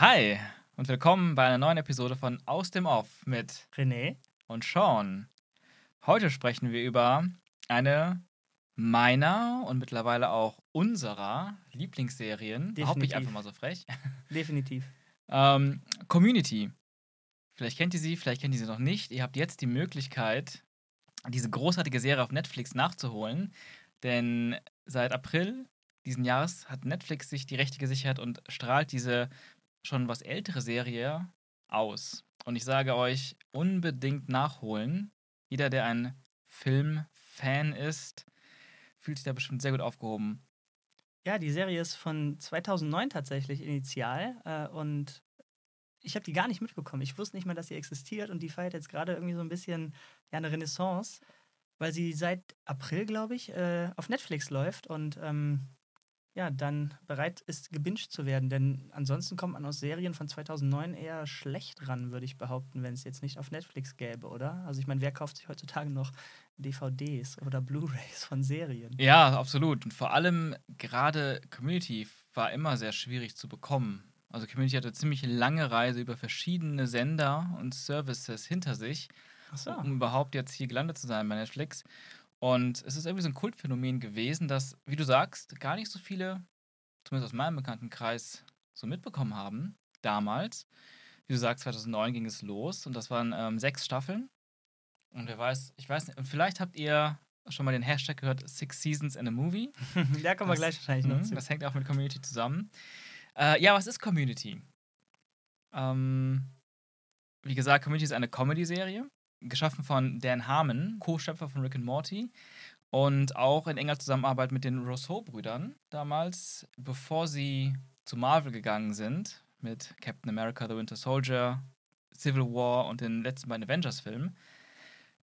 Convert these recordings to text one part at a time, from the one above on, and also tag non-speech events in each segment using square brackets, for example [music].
Hi und willkommen bei einer neuen Episode von Aus dem Off mit René. und Sean. Heute sprechen wir über eine meiner und mittlerweile auch unserer Lieblingsserien. Behaupte ich einfach mal so frech. [laughs] Definitiv. Ähm, Community. Vielleicht kennt ihr sie, vielleicht kennt ihr sie noch nicht. Ihr habt jetzt die Möglichkeit, diese großartige Serie auf Netflix nachzuholen. Denn seit April diesen Jahres hat Netflix sich die Rechte gesichert und strahlt diese schon was ältere Serie aus. Und ich sage euch, unbedingt nachholen. Jeder, der ein Filmfan ist, fühlt sich da bestimmt sehr gut aufgehoben. Ja, die Serie ist von 2009 tatsächlich initial äh, und ich habe die gar nicht mitbekommen. Ich wusste nicht mal, dass sie existiert und die feiert jetzt gerade irgendwie so ein bisschen ja, eine Renaissance, weil sie seit April, glaube ich, äh, auf Netflix läuft und ähm, ja, dann bereit ist, gebinged zu werden. Denn ansonsten kommt man aus Serien von 2009 eher schlecht ran, würde ich behaupten, wenn es jetzt nicht auf Netflix gäbe, oder? Also ich meine, wer kauft sich heutzutage noch DVDs oder Blu-rays von Serien? Ja, absolut. Und vor allem gerade Community war immer sehr schwierig zu bekommen. Also Community hatte eine ziemlich lange Reise über verschiedene Sender und Services hinter sich, so. um überhaupt jetzt hier gelandet zu sein bei Netflix. Und es ist irgendwie so ein Kultphänomen gewesen, dass, wie du sagst, gar nicht so viele, zumindest aus meinem Bekanntenkreis, so mitbekommen haben. Damals. Wie du sagst, 2009 ging es los und das waren ähm, sechs Staffeln. Und wer weiß, ich weiß nicht, vielleicht habt ihr schon mal den Hashtag gehört, Six Seasons in a Movie. [laughs] da kommen wir gleich wahrscheinlich noch Mhm, zu. Das hängt auch mit Community zusammen. Äh, ja, was ist Community? Ähm, wie gesagt, Community ist eine Comedy-Serie, geschaffen von Dan Harmon, Co-Schöpfer von Rick and Morty. Und auch in enger Zusammenarbeit mit den Rousseau-Brüdern damals, bevor sie zu Marvel gegangen sind, mit Captain America, The Winter Soldier, Civil War und den letzten beiden Avengers-Filmen.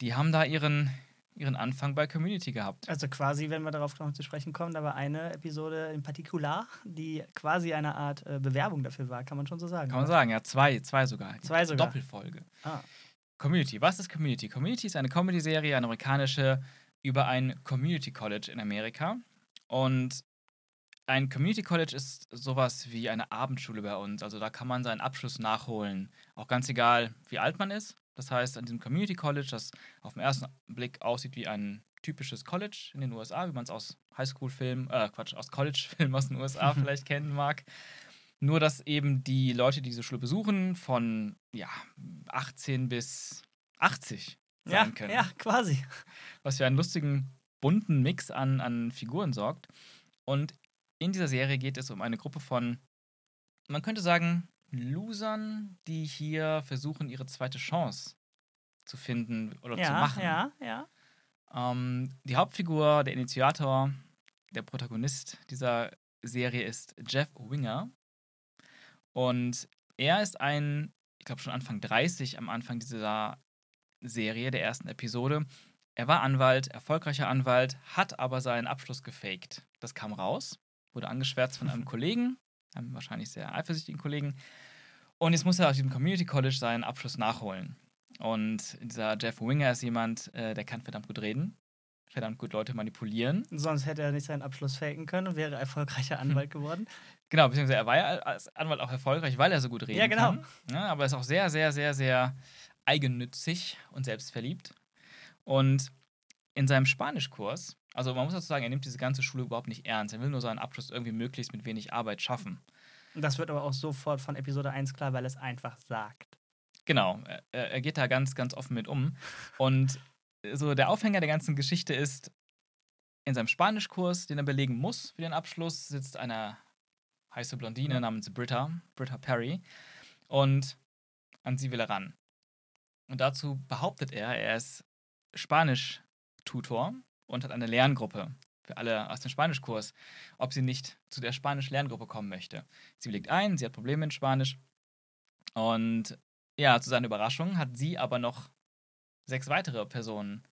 Die haben da ihren, ihren Anfang bei Community gehabt. Also quasi, wenn wir darauf noch zu sprechen kommen, da war eine Episode in Partikular, die quasi eine Art äh, Bewerbung dafür war, kann man schon so sagen. Kann man oder? sagen, ja, zwei, zwei sogar. Zwei sogar. Doppelfolge. Ah. Community. Was ist Community? Community ist eine Comedy-Serie, eine amerikanische, über ein Community College in Amerika. Und ein Community College ist sowas wie eine Abendschule bei uns. Also da kann man seinen Abschluss nachholen. Auch ganz egal, wie alt man ist. Das heißt, an diesem Community College, das auf den ersten Blick aussieht wie ein typisches College in den USA, wie man es aus Highschool-Filmen, äh, Quatsch, aus College-Filmen aus den USA [laughs] vielleicht kennen mag. Nur, dass eben die Leute, die diese Schule besuchen, von ja, 18 bis 80 sein Ja, können. ja, quasi. Was für einen lustigen, bunten Mix an, an Figuren sorgt. Und in dieser Serie geht es um eine Gruppe von, man könnte sagen, Losern, die hier versuchen, ihre zweite Chance zu finden oder zu Ja, machen. ja, ja. Ähm, die Hauptfigur, der Initiator, der Protagonist dieser Serie ist Jeff Winger. Und er ist ein, ich glaube schon Anfang 30 am Anfang dieser Serie, der ersten Episode. Er war Anwalt, erfolgreicher Anwalt, hat aber seinen Abschluss gefaked. Das kam raus, wurde angeschwärzt von einem Kollegen, einem wahrscheinlich sehr eifersüchtigen Kollegen. Und jetzt muss er auf diesem Community College seinen Abschluss nachholen. Und dieser Jeff Winger ist jemand, äh, der kann verdammt gut reden, verdammt gut Leute manipulieren. Sonst hätte er nicht seinen Abschluss faken können und wäre erfolgreicher Anwalt geworden. [laughs] Genau, beziehungsweise er war ja als Anwalt auch erfolgreich, weil er so gut reden Ja, genau. kann. Ja, aber er ist auch sehr, sehr, sehr, sehr eigennützig und selbstverliebt. Und in seinem Spanischkurs, also man muss dazu sagen, er nimmt diese ganze Schule überhaupt nicht ernst. Er will nur seinen Abschluss irgendwie möglichst mit wenig Arbeit schaffen. Das wird aber auch sofort von Episode 1 klar, weil es einfach sagt. Genau, er, er geht da ganz, ganz offen mit um. Und so der Aufhänger der ganzen Geschichte ist, in seinem Spanischkurs, den er belegen muss für den Abschluss, sitzt eine heiße Blondine Ja. namens Britta, Britta Perry. Und an sie will er ran. Und dazu behauptet er, er ist Spanisch-Tutor und hat eine Lerngruppe für alle aus dem Spanischkurs, ob sie nicht zu der Spanisch-Lerngruppe kommen möchte. Sie willigt ein, sie hat Probleme in Spanisch. Und ja, zu seiner Überraschung hat sie aber noch sechs weitere Personen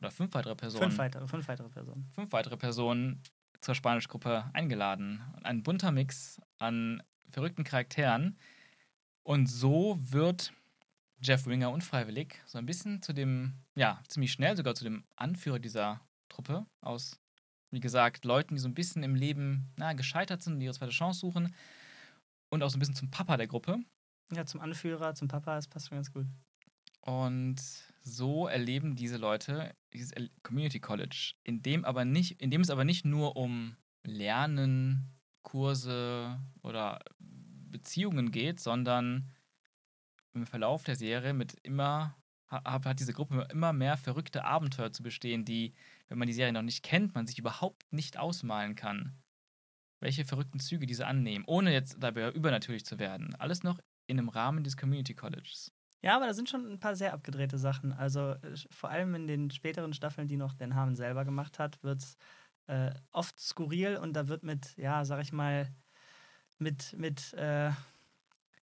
oder fünf weitere Personen, Fünf weitere, fünf weitere Personen. fünf weitere Personen zur Spanischgruppe eingeladen. Ein bunter Mix an verrückten Charakteren. Und so wird Jeff Winger unfreiwillig so ein bisschen zu dem, ja, ziemlich schnell sogar zu dem Anführer dieser Truppe aus, wie gesagt, Leuten, die so ein bisschen im Leben na, gescheitert sind und ihre zweite Chance suchen. und auch so ein bisschen zum Papa der Gruppe. Ja, zum Anführer, zum Papa, das passt schon ganz gut. Und so erleben diese Leute dieses Community College, in dem, aber nicht, in dem es aber nicht nur um Lernen, Kurse oder Beziehungen geht, sondern im Verlauf der Serie mit immer ha- hat diese Gruppe immer mehr verrückte Abenteuer zu bestehen, die, wenn man die Serie noch nicht kennt, man sich überhaupt nicht ausmalen kann. Welche verrückten Züge diese annehmen, ohne jetzt dabei übernatürlich zu werden. Alles noch in einem Rahmen des Community Colleges. Ja, aber da sind schon ein paar sehr abgedrehte Sachen. Also äh, vor allem in den späteren Staffeln, die noch Dan Harmon selber gemacht hat, wird es äh, oft skurril und da wird mit, ja, sag ich mal, mit, mit äh,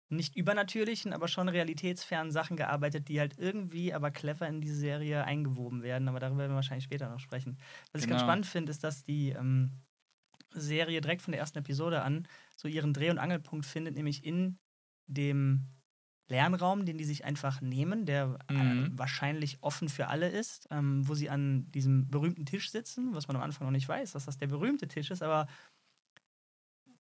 nicht übernatürlichen, aber schon realitätsfernen Sachen gearbeitet, die halt irgendwie aber clever in diese Serie eingewoben werden. Aber darüber werden wir wahrscheinlich später noch sprechen. Was ich ganz Genau. spannend finde, ist, dass die ähm, Serie direkt von der ersten Episode an so ihren Dreh- und Angelpunkt findet, nämlich in dem Lernraum, den die sich einfach nehmen, der äh, Mhm. wahrscheinlich offen für alle ist, ähm, wo sie an diesem berühmten Tisch sitzen, was man am Anfang noch nicht weiß, dass das der berühmte Tisch ist, aber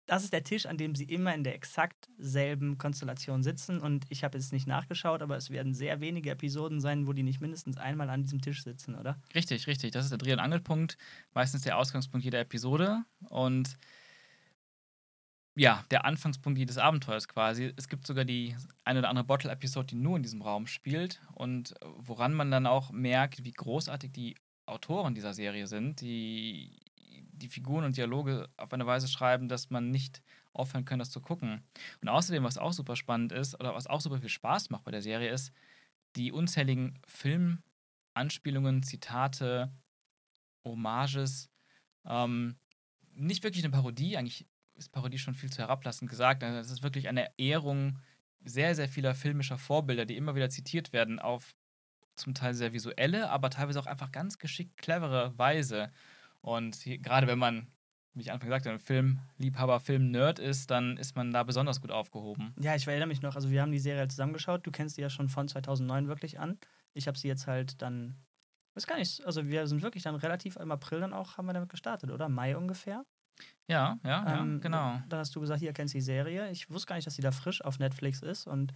das ist der Tisch, an dem sie immer in der exakt selben Konstellation sitzen. Und ich habe jetzt nicht nachgeschaut, aber es werden sehr wenige Episoden sein, wo die nicht mindestens einmal an diesem Tisch sitzen, oder? Richtig, richtig. Das ist der Dreh- und Angelpunkt, meistens der Ausgangspunkt jeder Episode und ja, der Anfangspunkt jedes Abenteuers quasi. Es gibt sogar die eine oder andere Bottle-Episode, die nur in diesem Raum spielt und woran man dann auch merkt, wie großartig die Autoren dieser Serie sind, die die Figuren und Dialoge auf eine Weise schreiben, dass man nicht aufhören kann, das zu gucken. Und außerdem, was auch super spannend ist oder was auch super viel Spaß macht bei der Serie, ist die unzähligen Filmanspielungen, Zitate, Hommages. Ähm, nicht wirklich eine Parodie, eigentlich ist Parodie schon viel zu herablassend gesagt. Also Es ist wirklich eine Ehrung sehr, sehr vieler filmischer Vorbilder, die immer wieder zitiert werden, auf zum Teil sehr visuelle, aber teilweise auch einfach ganz geschickt clevere Weise. Und hier, gerade wenn man, wie ich Anfang gesagt habe, Filmliebhaber, Film-Nerd ist, dann ist man da besonders gut aufgehoben. Ja, ich erinnere mich noch, also wir haben die Serie halt zusammengeschaut. Du kennst die ja schon von 2009 wirklich an. Ich habe sie jetzt halt dann, weiß gar nicht, also wir sind wirklich dann relativ im April dann auch, haben wir damit gestartet, oder? Mai ungefähr. Ja, ja, ja, Ähm, genau. Dann hast du gesagt, hier kennst du die Serie. Ich wusste gar nicht, dass die da frisch auf Netflix ist. Und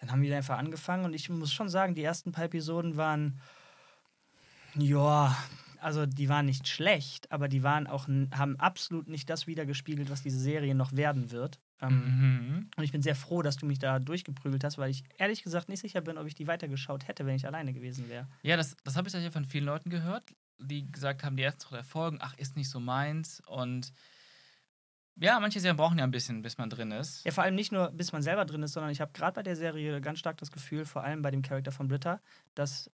dann haben wir einfach angefangen. Und ich muss schon sagen, die ersten paar Episoden waren, ja, also die waren nicht schlecht, aber die waren auch, haben absolut nicht das wiedergespiegelt, was diese Serie noch werden wird. Ähm, Mhm. Und ich bin sehr froh, dass du mich da durchgeprügelt hast, weil ich ehrlich gesagt nicht sicher bin, ob ich die weitergeschaut hätte, wenn ich alleine gewesen wäre. Ja, das, das habe ich tatsächlich von vielen Leuten gehört, die gesagt haben, die ersten drei Folgen, ach, ist nicht so meins. Und ja, manche Serien brauchen ja ein bisschen, bis man drin ist. Ja, vor allem nicht nur, bis man selber drin ist, sondern ich habe gerade bei der Serie ganz stark das Gefühl, vor allem bei dem Charakter von Britta, dass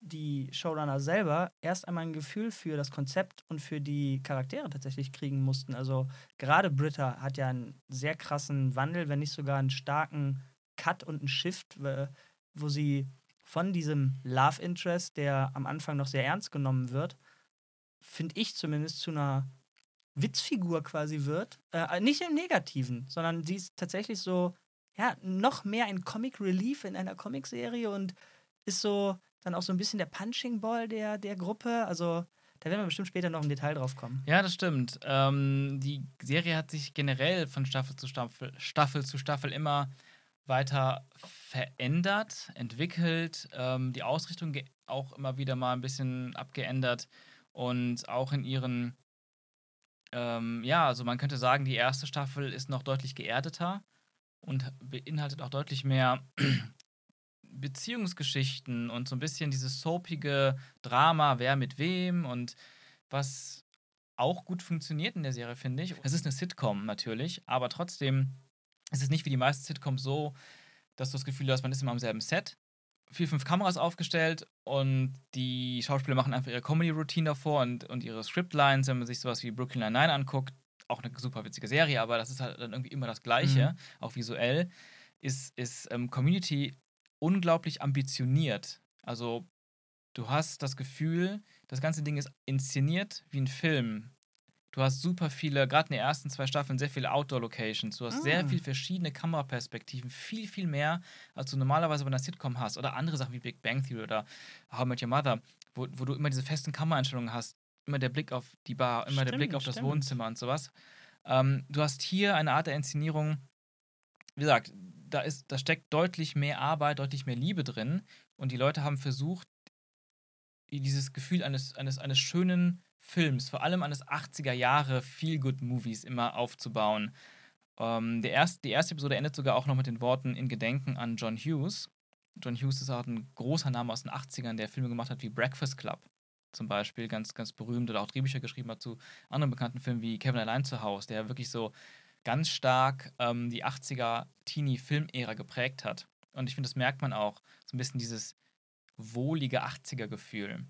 die Showrunner selber erst einmal ein Gefühl für das Konzept und für die Charaktere tatsächlich kriegen mussten. Also gerade Britta hat ja einen sehr krassen Wandel, wenn nicht sogar einen starken Cut und einen Shift, wo sie von diesem Love Interest, der am Anfang noch sehr ernst genommen wird, finde ich zumindest zu einer Witzfigur quasi wird. Äh, nicht im Negativen, sondern sie ist tatsächlich so, ja, noch mehr ein Comic Relief in einer Comicserie und ist so dann auch so ein bisschen der Punching Ball der, der Gruppe. Also da werden wir bestimmt später noch im Detail drauf kommen. Ja, das stimmt. Ähm, die Serie hat sich generell von Staffel zu Staffel, Staffel zu Staffel immer weiter verändert, entwickelt, ähm, die Ausrichtung auch immer wieder mal ein bisschen abgeändert und auch in ihren, ähm, ja, also man könnte sagen, die erste Staffel ist noch deutlich geerdeter und beinhaltet auch deutlich mehr [clears throat] Beziehungsgeschichten und so ein bisschen dieses soapige Drama, wer mit wem und was auch gut funktioniert in der Serie, finde ich. Es ist eine Sitcom natürlich, aber trotzdem ist es nicht wie die meisten Sitcoms so, dass du das Gefühl hast, man ist immer am selben Set. Vier, fünf Kameras aufgestellt und die Schauspieler machen einfach ihre Comedy-Routine davor und, und ihre Scriptlines, wenn man sich sowas wie Brooklyn Nine-Nine anguckt, auch eine super witzige Serie, aber das ist halt dann irgendwie immer das Gleiche, Mhm. auch visuell, ist, ist ähm, Community unglaublich ambitioniert. Also du hast das Gefühl, das ganze Ding ist inszeniert wie ein Film. Du hast super viele, gerade in den ersten zwei Staffeln, sehr viele Outdoor-Locations. Du hast sehr Ah. viel verschiedene Kameraperspektiven, viel, viel mehr, als du normalerweise bei einer Sitcom hast. Oder andere Sachen wie Big Bang Theory oder How I Met Your Mother, wo, wo du immer diese festen Kameraeinstellungen hast. Immer der Blick auf die Bar, immer der Blick Stimmt, auf das stimmt. Wohnzimmer und sowas. Ähm, du hast hier eine Art der Inszenierung, wie gesagt, da, ist, da steckt deutlich mehr Arbeit, deutlich mehr Liebe drin. Und die Leute haben versucht, dieses Gefühl eines, eines, eines schönen Films, vor allem eines 80er Jahre Feel-Good-Movies immer aufzubauen. Ähm, der erst, die erste Episode endet sogar auch noch mit den Worten in Gedenken an John Hughes. John Hughes ist auch ein großer Name aus den 80ern, der Filme gemacht hat wie Breakfast Club zum Beispiel, ganz, ganz berühmt, oder auch Drehbücher geschrieben hat zu anderen bekannten Filmen wie Kevin Allein zu Hause, der wirklich so ganz stark ähm, die 80er Teenie-Film-Ära geprägt hat. Und ich finde, das merkt man auch, so ein bisschen dieses wohlige 80er-Gefühl.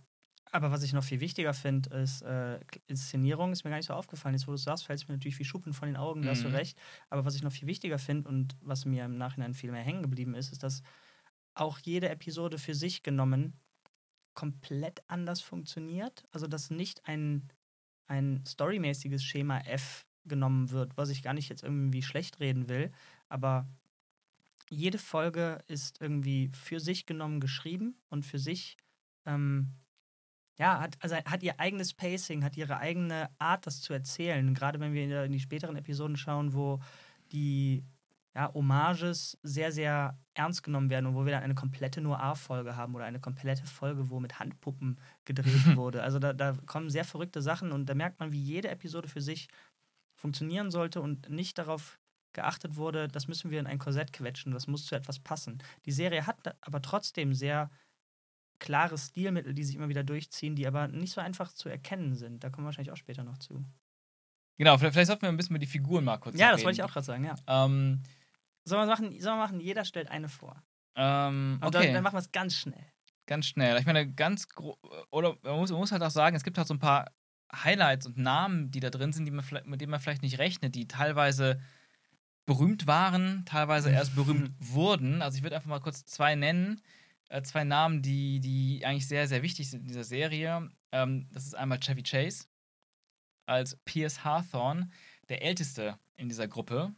Aber was ich noch viel wichtiger finde, ist äh, Inszenierung. Ist mir gar nicht so aufgefallen. Jetzt, wo du sagst, fällt es mir natürlich wie Schuppen von den Augen, da hast du mhm. recht. Aber was ich noch viel wichtiger finde und was mir im Nachhinein viel mehr hängen geblieben ist, ist, dass auch jede Episode für sich genommen komplett anders funktioniert. Also, dass nicht ein, ein storymäßiges Schema F genommen wird, was ich gar nicht jetzt irgendwie schlecht reden will, aber jede Folge ist irgendwie für sich genommen geschrieben und für sich ähm, ja, hat, also hat ihr eigenes Pacing, hat ihre eigene Art, das zu erzählen. Gerade wenn wir in die späteren Episoden schauen, wo die ja, Hommages sehr, sehr ernst genommen werden und wo wir dann eine komplette Noir-Folge haben oder eine komplette Folge, wo mit Handpuppen gedreht [laughs] wurde. Also da, da kommen sehr verrückte Sachen und da merkt man, wie jede Episode für sich funktionieren sollte und nicht darauf geachtet wurde, das müssen wir in ein Korsett quetschen, das muss zu etwas passen. Die Serie hat aber trotzdem sehr klare Stilmittel, die sich immer wieder durchziehen, die aber nicht so einfach zu erkennen sind. Da kommen wir wahrscheinlich auch später noch zu. Genau, vielleicht sollten wir ein bisschen über die Figuren mal kurz Ja, das wollte ich auch gerade sagen, ja. Ähm, sollen, wir machen, sollen wir machen, jeder stellt eine vor. Ähm, okay. dann, dann machen wir es ganz schnell. Ganz schnell. Ich meine, ganz oder man muss, man muss halt auch sagen, es gibt halt so ein paar Highlights und Namen, die da drin sind, die man mit denen man vielleicht nicht rechnet, die teilweise berühmt waren, teilweise erst berühmt [laughs] wurden. Also ich würde einfach mal kurz zwei nennen. Äh, zwei Namen, die, die eigentlich sehr, sehr wichtig sind in dieser Serie. Ähm, das ist einmal Chevy Chase als Pierce Hawthorne, der älteste in dieser Gruppe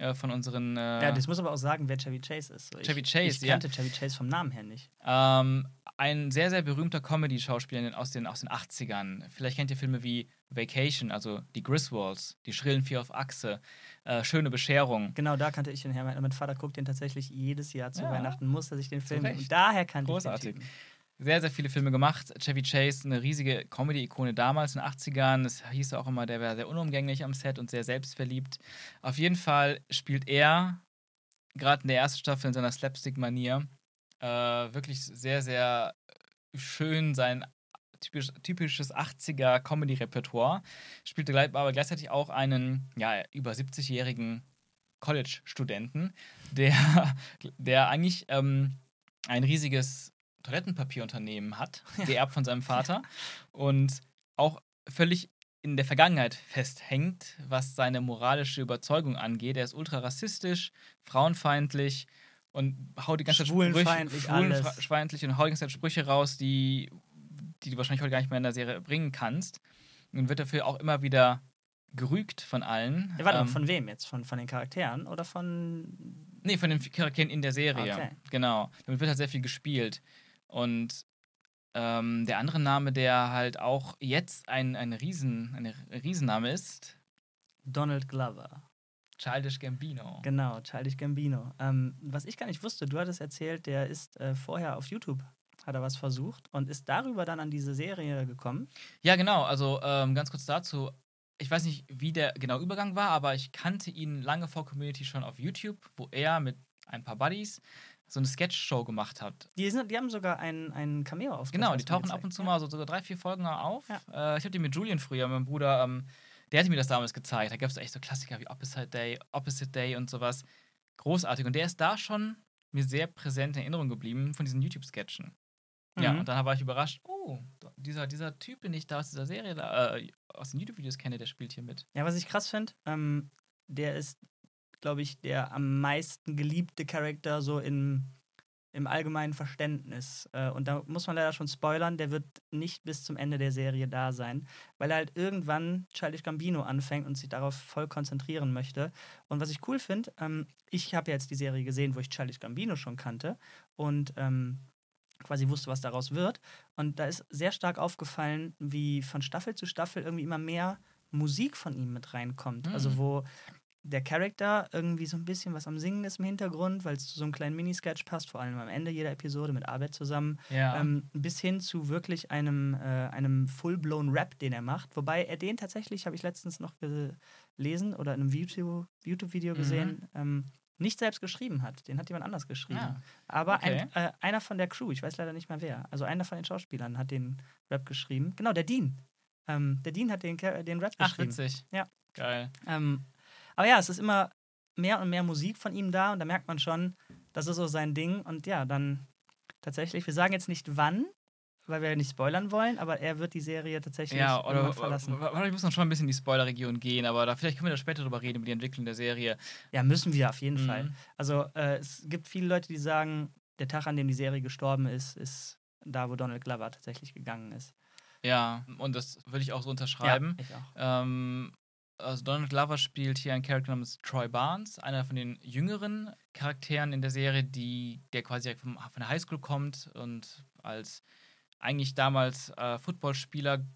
äh, von unseren. Äh, ja, das muss aber auch sagen, wer Chevy Chase ist. Ich, Chevy Chase, ich kannte ja. Chevy Chase vom Namen her nicht. Ähm, ein sehr, sehr berühmter Comedy-Schauspieler aus den, aus den 80ern. Vielleicht kennt ihr Filme wie Vacation, also die Griswolds, die schrillen Vier auf Achse, äh, Schöne Bescherung. Genau, da kannte ich den her. Mein Vater guckt den tatsächlich jedes Jahr zu ja. Weihnachten, muss er sich den Film. Und daher kannte Großartig. ich den Typen. Sehr, sehr viele Filme gemacht. Chevy Chase, eine riesige Comedy-Ikone damals in den 80ern. Es hieß auch immer, der wäre sehr unumgänglich am Set und sehr selbstverliebt. Auf jeden Fall spielt er, gerade in der ersten Staffel in seiner Slapstick-Manier, äh, wirklich sehr, sehr schön sein typisch, typisches 80er Comedy-Repertoire. Spielte aber gleichzeitig auch einen ja, über 70-jährigen College-Studenten, der, [laughs] der eigentlich ähm, ein riesiges Toilettenpapierunternehmen hat, [laughs] geerbt von seinem Vater und auch völlig in der Vergangenheit festhängt, was seine moralische Überzeugung angeht. Er ist ultra rassistisch, frauenfeindlich und haut die ganze Zeit Sprüche, schwulenfeindlich und haut die ganze Zeit Sprüche raus, die, die du wahrscheinlich heute gar nicht mehr in der Serie bringen kannst. Und wird dafür auch immer wieder gerügt von allen. Ja, warte ähm, mal, von wem jetzt? Von, von den Charakteren oder von. Nee, von den Charakteren in der Serie. Okay. Genau. Damit wird halt sehr viel gespielt. Und ähm, der andere Name, der halt auch jetzt ein, ein Riesen, eine Riesenname ist. Donald Glover. Childish Gambino. Genau, Childish Gambino. Ähm, was ich gar nicht wusste, du hattest erzählt, der ist äh, vorher auf YouTube, hat er was versucht und ist darüber dann an diese Serie gekommen. Ja, genau. Also ähm, ganz kurz dazu. Ich weiß nicht, wie der genau Übergang war, aber ich kannte ihn lange vor Community schon auf YouTube, wo er mit ein paar Buddies so eine Sketch-Show gemacht hat. Die, sind, die haben sogar einen, einen Cameo aufgenommen. Genau, die tauchen ab und zu mal so, so drei, vier Folgen auf. Ja. Äh, ich habe die mit Julian früher, meinem Bruder, ähm, der hatte mir das damals gezeigt. Da gab es echt so Klassiker wie Opposite Day, Opposite Day und sowas. Großartig. Und der ist da schon mir sehr präsent in Erinnerung geblieben von diesen YouTube-Sketchen. Mhm. Ja, und dann war ich überrascht, oh, dieser, dieser Typ, den ich da aus dieser Serie, äh, aus den YouTube-Videos kenne, der spielt hier mit. Ja, was ich krass finde, ähm, der ist, glaube ich, der am meisten geliebte Charakter so in im allgemeinen Verständnis. Äh, und da muss man leider schon spoilern, der wird nicht bis zum Ende der Serie da sein, weil er halt irgendwann Childish Gambino anfängt und sich darauf voll konzentrieren möchte. Und was ich cool finde, ähm, ich habe jetzt die Serie gesehen, wo ich Childish Gambino schon kannte und ähm, quasi wusste, was daraus wird. Und da ist sehr stark aufgefallen, wie von Staffel zu Staffel irgendwie immer mehr Musik von ihm mit reinkommt. Mhm. Also wo der Charakter irgendwie so ein bisschen was am Singen ist im Hintergrund, weil es zu so einem kleinen Minisketch passt, vor allem am Ende jeder Episode mit Arbeit zusammen, Ja. ähm, bis hin zu wirklich einem, äh, einem full-blown Rap, den er macht. Wobei er den tatsächlich, habe ich letztens noch gelesen oder in einem YouTube- YouTube-Video Mhm. gesehen, ähm, nicht selbst geschrieben hat. Den hat jemand anders geschrieben. Ah, Aber okay. ein, äh, einer von der Crew, ich weiß leider nicht mehr wer, also einer von den Schauspielern hat den Rap geschrieben. Genau, der Dean. Ähm, der Dean hat den, den Rap Ach, geschrieben. witzig. Ja. Geil. Ähm, aber ja, es ist immer mehr und mehr Musik von ihm da und da merkt man schon, das ist so sein Ding. Und ja, dann tatsächlich, wir sagen jetzt nicht wann, weil wir nicht spoilern wollen, aber er wird die Serie tatsächlich Ja, oder verlassen. wahrscheinlich muss man schon ein bisschen in die Spoiler-Region gehen, aber da, vielleicht können wir da später drüber reden, über die Entwicklung der Serie. Ja, müssen wir auf jeden Mhm. Fall. Also äh, es gibt viele Leute, die sagen, der Tag, an dem die Serie gestorben ist, ist da, wo Donald Glover tatsächlich gegangen ist. Ja, und das würde ich auch so unterschreiben. Ja, ich auch. Ähm, also Donald Glover spielt hier einen Charakter namens Troy Barnes, einer von den jüngeren Charakteren in der Serie, die, der quasi direkt vom, von der Highschool kommt und als eigentlich damals äh, Footballspieler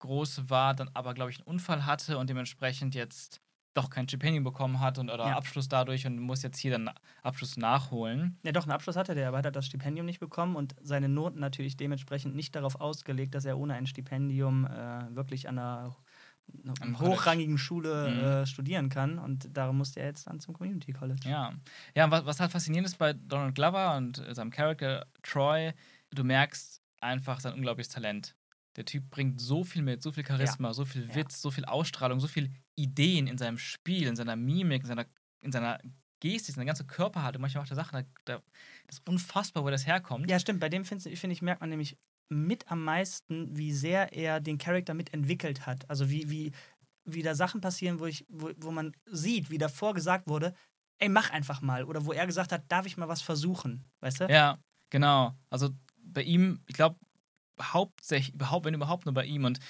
groß war, dann aber, glaube ich, einen Unfall hatte und dementsprechend jetzt doch kein Stipendium bekommen hat und oder Ja. Abschluss dadurch und muss jetzt hier dann Abschluss nachholen. Ja, doch, einen Abschluss hatte der, aber hat er das Stipendium nicht bekommen und seine Noten natürlich dementsprechend nicht darauf ausgelegt, dass er ohne ein Stipendium äh, wirklich an einer, einer hochrangigen Schule Mhm. äh, studieren kann. Und darum musste er jetzt dann zum Community College. Ja. Ja, was, was halt faszinierend ist bei Donald Glover und äh, seinem Charakter Troy, du merkst einfach sein unglaubliches Talent. Der Typ bringt so viel mit, so viel Charisma, so viel Ja. Witz, so viel Ausstrahlung, so viel Ideen in seinem Spiel, in seiner Mimik, in seiner, in seiner Gestik, seine ganze Körperhaltung, manchmal auch der Sachen, da, da, das ist unfassbar, wo das herkommt. Ja, stimmt. Bei dem finde find ich, merkt man nämlich mit am meisten, wie sehr er den Charakter mitentwickelt hat. Also wie, wie, wie da Sachen passieren, wo, ich, wo, wo man sieht, wie davor gesagt wurde, ey, mach einfach mal. Oder wo er gesagt hat, darf ich mal was versuchen? Weißt du? Ja, genau. Also bei ihm, ich glaube, hauptsächlich, überhaupt, wenn überhaupt nur bei ihm. Und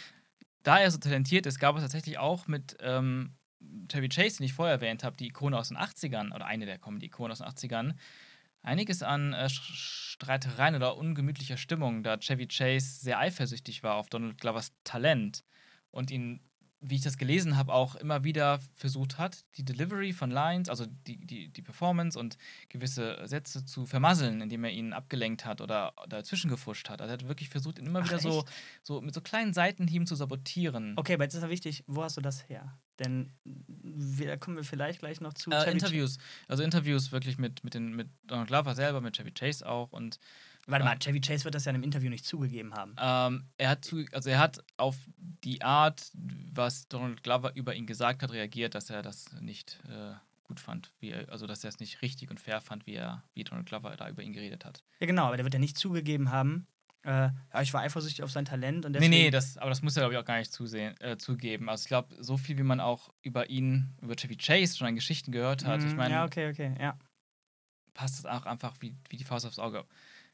da er so talentiert ist, gab es tatsächlich auch mit ähm, Chevy Chase, den ich vorher erwähnt habe, die Ikone aus den 80ern, oder eine der Comedy-Ikonen aus den 80ern, einiges an äh, Streitereien oder ungemütlicher Stimmung, da Chevy Chase sehr eifersüchtig war auf Donald Glovers Talent und ihn, wie ich das gelesen habe, auch immer wieder versucht hat, die Delivery von Lines, also die, die, die Performance und gewisse Sätze zu vermasseln, indem er ihn abgelenkt hat oder dazwischen gefuscht hat. Also er hat wirklich versucht, ihn immer Ach, wieder so, so mit so kleinen Seitenhieben zu sabotieren. Okay, aber jetzt ist ja wichtig, wo hast du das her? Denn wir, da kommen wir vielleicht gleich noch zu. Äh, Ch- Interviews, also Interviews wirklich mit, mit, den, mit Donald Glover selber, mit Chevy Chase auch und Warte Ja. mal, Chevy Chase wird das ja in einem Interview nicht zugegeben haben. Ähm, er hat zu, also er hat auf die Art, was Donald Glover über ihn gesagt hat, reagiert, dass er das nicht äh, gut fand, wie er, also dass er es nicht richtig und fair fand, wie er, wie Donald Glover da über ihn geredet hat. Ja, genau, aber der wird ja nicht zugegeben haben. Äh, ja, ich war eifersüchtig auf sein Talent und Nee, deswegen. nee, das, aber das muss er, glaube ich, auch gar nicht zusehen, äh, zugeben. Also ich glaube, so viel, wie man auch über ihn, über Chevy Chase schon an Geschichten gehört hat, ich Mm, meine, Ja, okay, okay, ja. passt das auch einfach wie, wie die Faust aufs Auge.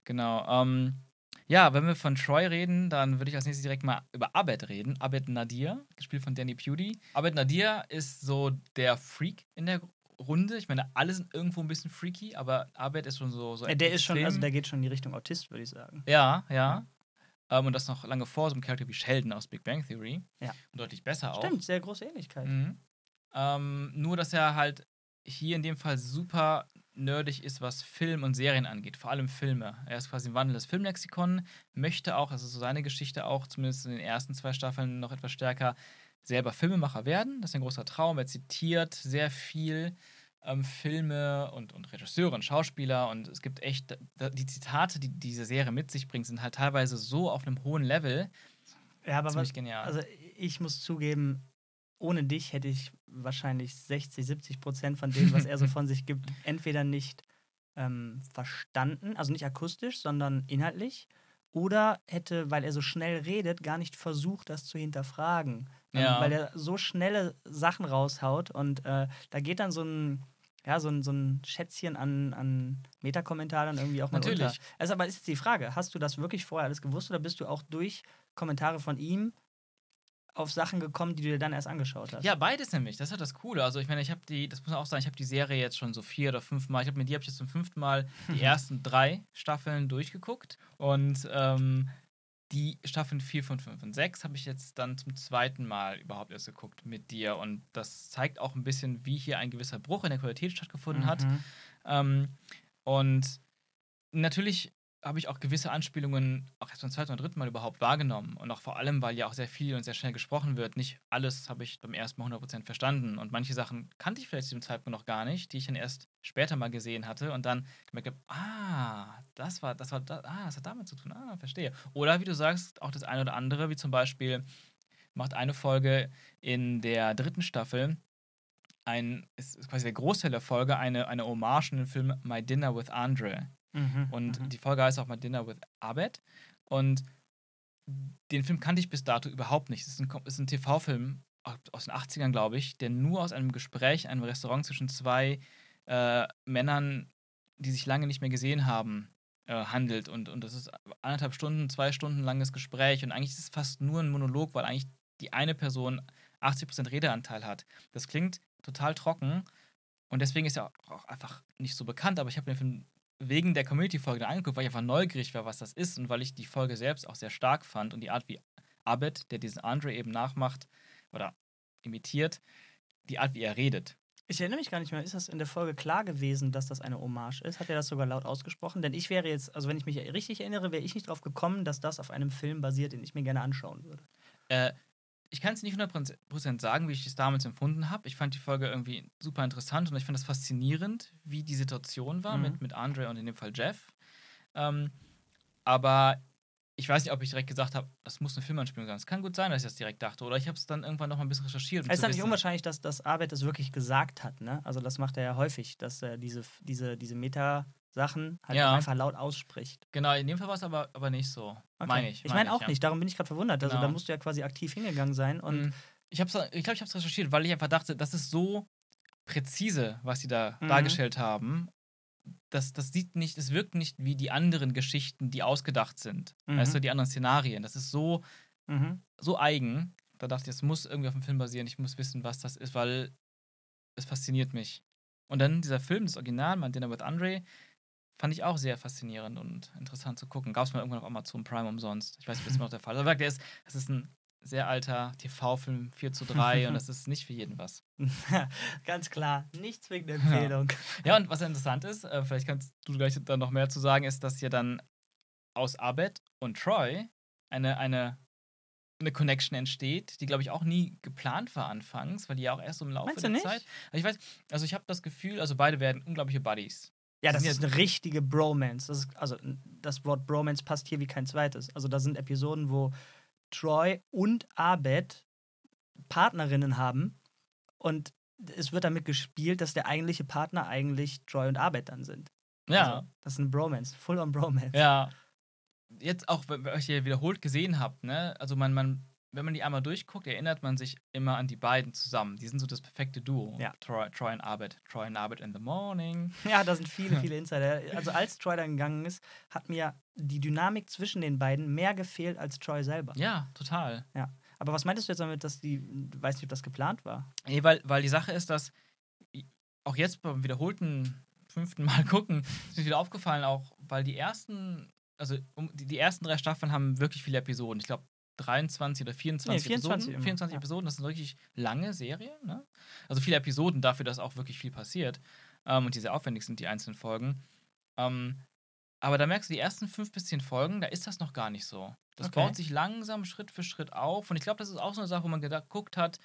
Genau. Ähm, ja, wenn wir von Troy reden, dann würde ich als nächstes direkt mal über Abed reden. Abed Nadir, gespielt von Danny Pudi. Abed Nadir ist so der Freak in der Runde. Ich meine, alle sind irgendwo ein bisschen freaky, aber Abed ist schon so. so Äh, Der ist schon, also der geht schon in die Richtung Autist, würde ich sagen. Ja, ja. Ähm, und das noch lange vor so einem Charakter wie Sheldon aus Big Bang Theory. Ja. Und deutlich besser auch. Stimmt, sehr große Ähnlichkeit. Mhm. Ähm, nur, dass er halt hier in dem Fall super nerdig ist, was Film und Serien angeht, vor allem Filme. Er ist quasi ein wandelndes Filmlexikon, möchte auch, ist so seine Geschichte auch, zumindest in den ersten zwei Staffeln noch etwas stärker, selber Filmemacher werden. Das ist ein großer Traum. Er zitiert sehr viel ähm, Filme und, und Regisseure und Schauspieler und es gibt echt, die Zitate, die diese Serie mit sich bringt, sind halt teilweise so auf einem hohen Level. Ja, aber Ziemlich was, genial. also ich muss zugeben, ohne dich hätte ich wahrscheinlich 60, 70 Prozent von dem, was er so [laughs] von sich gibt, entweder nicht ähm, verstanden, also nicht akustisch, sondern inhaltlich, oder hätte, weil er so schnell redet, gar nicht versucht, das zu hinterfragen. Ähm, Ja. Weil er so schnelle Sachen raushaut und äh, da geht dann so ein, ja, so ein, so ein Schätzchen an, an Metakommentaren irgendwie auch mal Natürlich. unter. Also, aber ist jetzt die Frage, hast du das wirklich vorher alles gewusst oder bist du auch durch Kommentare von ihm auf Sachen gekommen, die du dir dann erst angeschaut hast? Ja, beides nämlich. Das ist halt das Coole. Also ich meine, ich habe die, das muss man auch sagen, ich habe die Serie jetzt schon so vier oder fünf Mal. Ich habe mit dir habe ich jetzt zum fünften Mal die [laughs] ersten drei Staffeln durchgeguckt und ähm, die Staffeln 4, 5, 5 und 6 habe ich jetzt dann zum zweiten Mal überhaupt erst geguckt mit dir. Und das zeigt auch ein bisschen, wie hier ein gewisser Bruch in der Qualität stattgefunden hat. Mhm. Ähm, und natürlich habe ich auch gewisse Anspielungen auch erst beim zweiten und dritten Mal überhaupt wahrgenommen. Und auch vor allem, weil ja auch sehr viel und sehr schnell gesprochen wird. Nicht alles habe ich beim ersten Mal 100% verstanden. Und manche Sachen kannte ich vielleicht zu dem Zeitpunkt noch gar nicht, die ich dann erst später mal gesehen hatte und dann gemerkt habe, ah, das war, das war, das, ah, das hat damit zu tun, ah, verstehe. Oder wie du sagst, auch das eine oder andere, wie zum Beispiel macht eine Folge in der dritten Staffel ein, ist quasi der Großteil der Folge eine, eine Hommage in den Film My Dinner with Andre. Mhm. Und mhm. die Folge heißt auch mal Dinner with Abed. Und den Film kannte ich bis dato überhaupt nicht. Es ist ein, ein TV-Film aus den 80ern, glaube ich, der nur aus einem Gespräch in einem Restaurant zwischen zwei äh, Männern, die sich lange nicht mehr gesehen haben, äh, handelt. Und, und das ist anderthalb Stunden, zwei Stunden langes Gespräch. Und eigentlich ist es fast nur ein Monolog, weil eigentlich die eine Person 80% Redeanteil hat. Das klingt total trocken. Und deswegen ist er auch einfach nicht so bekannt. Aber ich habe den Film wegen der Community-Folge da angeguckt, weil ich einfach neugierig war, was das ist und weil ich die Folge selbst auch sehr stark fand und die Art, wie Abed, der diesen Andre eben nachmacht oder imitiert, die Art, wie er redet. Ich erinnere mich gar nicht mehr, ist das in der Folge klar gewesen, dass das eine Hommage ist? Hat er das sogar laut ausgesprochen? Denn ich wäre jetzt, also wenn ich mich richtig erinnere, wäre ich nicht drauf gekommen, dass das auf einem Film basiert, den ich mir gerne anschauen würde. Äh, ich kann es nicht 100% sagen, wie ich es damals empfunden habe. Ich fand die Folge irgendwie super interessant und ich fand es faszinierend, wie die Situation war Mhm. mit, mit Andre und in dem Fall Jeff. Ähm, aber ich weiß nicht, ob ich direkt gesagt habe, das muss eine Filmanspielung sein. Es kann gut sein, dass ich das direkt dachte. Oder ich habe es dann irgendwann noch mal ein bisschen recherchiert. um Es ist wissen- unwahrscheinlich, dass, dass Abed das wirklich gesagt hat, ne? Also das macht er ja häufig, dass er diese, diese, diese Meta-Sachen halt Ja. einfach laut ausspricht. Genau, in dem Fall war es aber, aber nicht so. Okay. Meine ich. Ich meine auch ja. nicht, darum bin ich gerade verwundert. Also Genau. da musst du ja quasi aktiv hingegangen sein und Mm, Ich, hab's, ich glaube, ich habe es recherchiert, weil ich einfach dachte, das ist so präzise, was sie da Mhm. dargestellt haben. Das, das sieht nicht, es wirkt nicht wie die anderen Geschichten, die ausgedacht sind. Mhm. Weißt du, die anderen Szenarien. Das ist so, mhm. so eigen. Da dachte ich, es muss irgendwie auf dem Film basieren. Ich muss wissen, was das ist, weil es fasziniert mich. Und dann dieser Film, das Original, My Dinner with Andre, fand ich auch sehr faszinierend und interessant zu gucken. Gab es mal irgendwann auf Amazon Prime umsonst. Ich weiß nicht, ob das immer noch der Fall ist. Aber der ist, das ist ein sehr alter TV-Film 4 zu 3 und das ist nicht für jeden was. [laughs] Ganz klar, nicht zwingende Empfehlung. Ja, und was interessant ist, äh, vielleicht kannst du gleich dann noch mehr zu sagen, ist, dass hier dann aus Abed und Troy eine, eine, eine Connection entsteht, die, glaube ich, auch nie geplant war anfangs, weil die ja auch erst so im Laufe Meinst der? Zeit. Also ich weiß, also ich habe das Gefühl, also beide werden unglaubliche Buddies. Ja, das ist eine richtige Bromance. Das ist, also das Wort Bromance passt hier wie kein zweites. Also da sind Episoden, wo Troy und Abed Partnerinnen haben und es wird damit gespielt, dass der eigentliche Partner eigentlich Troy und Abed dann sind. Ja, Also, das ist eine Bromance, full on Bromance. ja. Jetzt auch, wenn ihr euch hier wiederholt gesehen habt, ne? Also man, man, wenn man die einmal durchguckt, erinnert man sich immer an die beiden zusammen. Die sind so das perfekte Duo. Ja. Troy, Troy und Abed. Troy und Abed in the morning. [laughs] Ja, da sind viele, viele [laughs] Insider. Also als Troy dann gegangen ist, hat mir die Dynamik zwischen den beiden mehr gefehlt als Troy selber. Ja, total. Aber was meintest du jetzt damit, dass die, du weißt nicht, ob das geplant war? Nee, weil, weil die Sache ist, dass auch jetzt beim wiederholten fünften Mal [laughs] gucken, ist mir wieder aufgefallen, auch weil die ersten, also um, die, die ersten drei Staffeln haben wirklich viele Episoden. Ich glaube 23 oder 24, Nee, 24 Episoden. immer, 24 ja. Episoden, das ist eine wirklich lange Serie. Ne? Also viele Episoden dafür, dass auch wirklich viel passiert ähm, und die sehr aufwendig sind, die einzelnen Folgen. Ähm, aber da merkst du, die ersten fünf bis zehn Folgen, da ist das noch gar nicht so. Das Okay. baut sich langsam Schritt für Schritt auf. Und ich glaube, das ist auch so eine Sache, wo man gedacht, geguckt hat,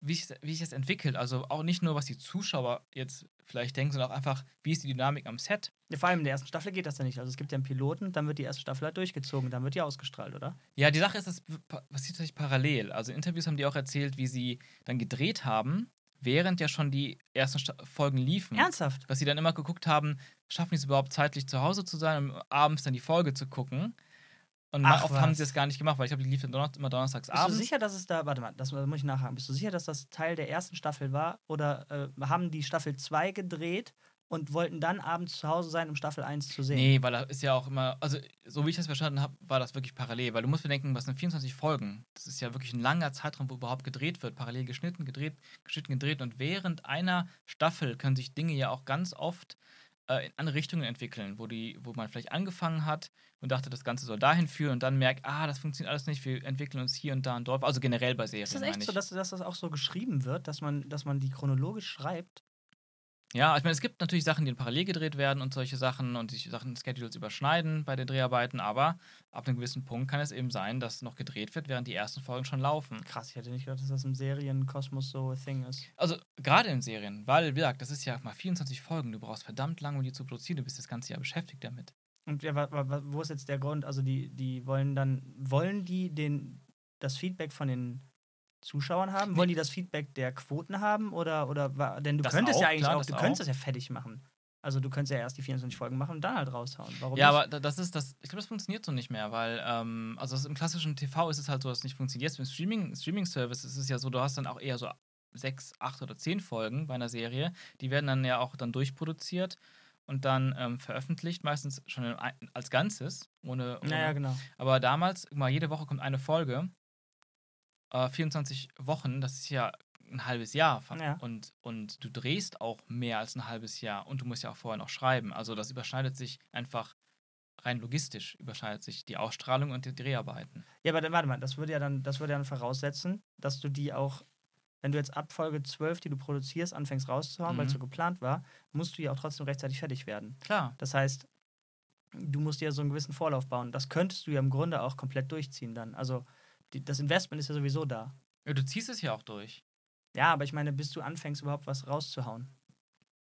wie sich, wie sich das entwickelt. Also auch nicht nur, was die Zuschauer jetzt vielleicht denken, sondern auch einfach, wie ist die Dynamik am Set. Ja, vor allem in der ersten Staffel geht das ja nicht. Also es gibt ja einen Piloten, dann wird die erste Staffel halt durchgezogen, dann wird die ausgestrahlt, oder? Ja, die Sache ist, das pa- passiert tatsächlich parallel. Also in Interviews haben die auch erzählt, wie sie dann gedreht haben, während ja schon die ersten Sta Folgen liefen. Ernsthaft? Dass sie dann immer geguckt haben, schaffen die es überhaupt zeitlich zu Hause zu sein, um abends dann die Folge zu gucken. Und Ach, oft haben was. sie das gar nicht gemacht, weil ich glaube, die lief donner immer donnerstags Bist du abends. sicher, dass es da, warte mal, das muss ich nachhaken. Bist du sicher, dass das Teil der ersten Staffel war? Oder äh, haben die Staffel 2 gedreht und wollten dann abends zu Hause sein, um Staffel 1 zu sehen? Nee, weil da ist ja auch immer, also so wie ich das verstanden habe, war das wirklich parallel, weil du musst bedenken, was sind 24 Folgen. Das ist ja wirklich ein langer Zeitraum, wo überhaupt gedreht wird, parallel geschnitten, gedreht, geschnitten, gedreht und während einer Staffel können sich Dinge ja auch ganz oft äh, in andere Richtungen entwickeln, wo, die, wo man vielleicht angefangen hat und dachte, das Ganze soll dahin führen und dann merkt, ah, das funktioniert alles nicht, wir entwickeln uns hier und da und dort. Also generell bei Serien. Ist das echt so, dass, dass das auch so geschrieben wird, dass man, dass man die chronologisch schreibt? Ja, ich meine, es gibt natürlich Sachen, die parallel gedreht werden und solche Sachen und sich Sachen Schedules überschneiden bei den Dreharbeiten, aber ab einem gewissen Punkt kann es eben sein, dass noch gedreht wird, während die ersten Folgen schon laufen. Krass, ich hätte nicht gedacht, dass das im Serienkosmos so ein Thing ist. Also gerade in Serien, weil, wie gesagt, das ist ja mal 24 Folgen, du brauchst verdammt lange, um die zu produzieren, du bist das ganze Jahr beschäftigt damit. Und ja, wo ist jetzt der Grund? Also die, die wollen dann, wollen die den, das Feedback von den Zuschauern haben? Wollen die das Feedback der Quoten haben? Oder, oder denn du das könntest auch, ja eigentlich klar, auch, du könntest das ja fertig machen. Also du könntest ja erst die 24 Folgen machen und dann halt raushauen. Warum ja, nicht? aber das ist das, ich glaube, das funktioniert so nicht mehr, weil, ähm, also im klassischen TV ist es halt so, dass es nicht funktioniert. Jetzt im Streaming, Streaming-Service ist es ja so, du hast dann auch eher so sechs, acht oder zehn Folgen bei einer Serie. Die werden dann ja auch dann durchproduziert und dann ähm, veröffentlicht, meistens schon als Ganzes, ohne. ohne naja, genau. Aber damals, mal jede Woche kommt eine Folge äh, 24 Wochen, das ist ja ein halbes Jahr. Ja. Und, und du drehst auch mehr als ein halbes Jahr und du musst ja auch vorher noch schreiben. Also das überschneidet sich einfach rein logistisch überschneidet sich die Ausstrahlung und die Dreharbeiten. Ja, aber dann, warte mal, das würde ja dann, das würde ja dann voraussetzen, dass du die auch, wenn du jetzt ab Folge 12, die du produzierst, anfängst rauszuhauen, mhm. weil es so geplant war, musst du ja auch trotzdem rechtzeitig fertig werden. Klar. Das heißt, du musst ja so einen gewissen Vorlauf bauen. Das könntest du ja im Grunde auch komplett durchziehen dann. Also die, das Investment ist ja sowieso da. Ja, du ziehst es ja auch durch. Ja, aber ich meine, bis du anfängst, überhaupt was rauszuhauen.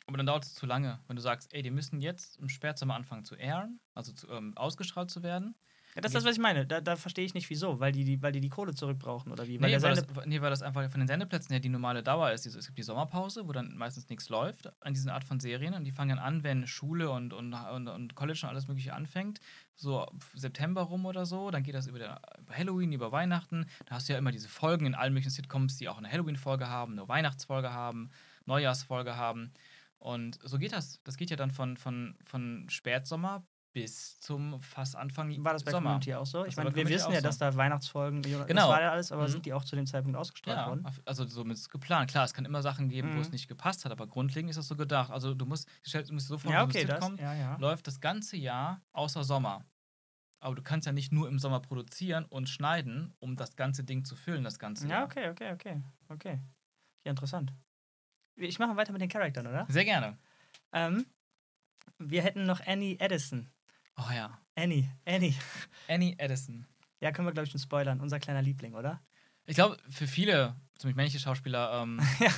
Aber dann dauert es zu lange, wenn du sagst, ey, die müssen jetzt im Spätsommer anfangen zu airen, also zu, ähm, ausgestrahlt zu werden. Ja, das ist das, was ich meine. Da, da verstehe ich nicht, wieso. Weil die, die, weil die die Kohle zurückbrauchen oder wie? Weil nee, weil das, nee, weil das einfach von den Sendeplätzen her die normale Dauer ist. Es gibt die Sommerpause, wo dann meistens nichts läuft an diesen Art von Serien. Und die fangen dann an, wenn Schule und, und, und, und College und alles Mögliche anfängt. So September rum oder so. Dann geht das über, der, über Halloween, über Weihnachten. Da hast du ja immer diese Folgen in allen möglichen Sitcoms, die auch eine Halloween-Folge haben, eine Weihnachtsfolge haben, Neujahrsfolge haben. Und so geht das. Das geht ja dann von, von, von Spätsommer bis zum fast Anfang War das bei Sommer. Community auch so? Ich meine, wir wissen ja, dass da Weihnachtsfolgen, genau. das war ja alles, aber mhm. sind die auch zu dem Zeitpunkt ausgestrahlt ja, worden? Also somit ist geplant. Klar, es kann immer Sachen geben, mhm. wo es mhm. nicht gepasst hat, aber grundlegend ist das so gedacht. Also du musst, du musst so vor, ja, okay, das, ja, ja. läuft das ganze Jahr außer Sommer. Aber du kannst ja nicht nur im Sommer produzieren und schneiden, um das ganze Ding zu füllen, das ganze Jahr. Ja, okay, okay, okay. Okay. Ja, interessant. Ich mache weiter mit den Charakteren, oder? Sehr gerne. Ähm, wir hätten noch Annie Edison. Oh ja. Annie, Annie. Annie Edison. Ja, können wir, glaube ich, schon spoilern. Unser kleiner Liebling, oder? Ich glaube, für viele, zumindest männliche Schauspieler. Ähm, [laughs] ja.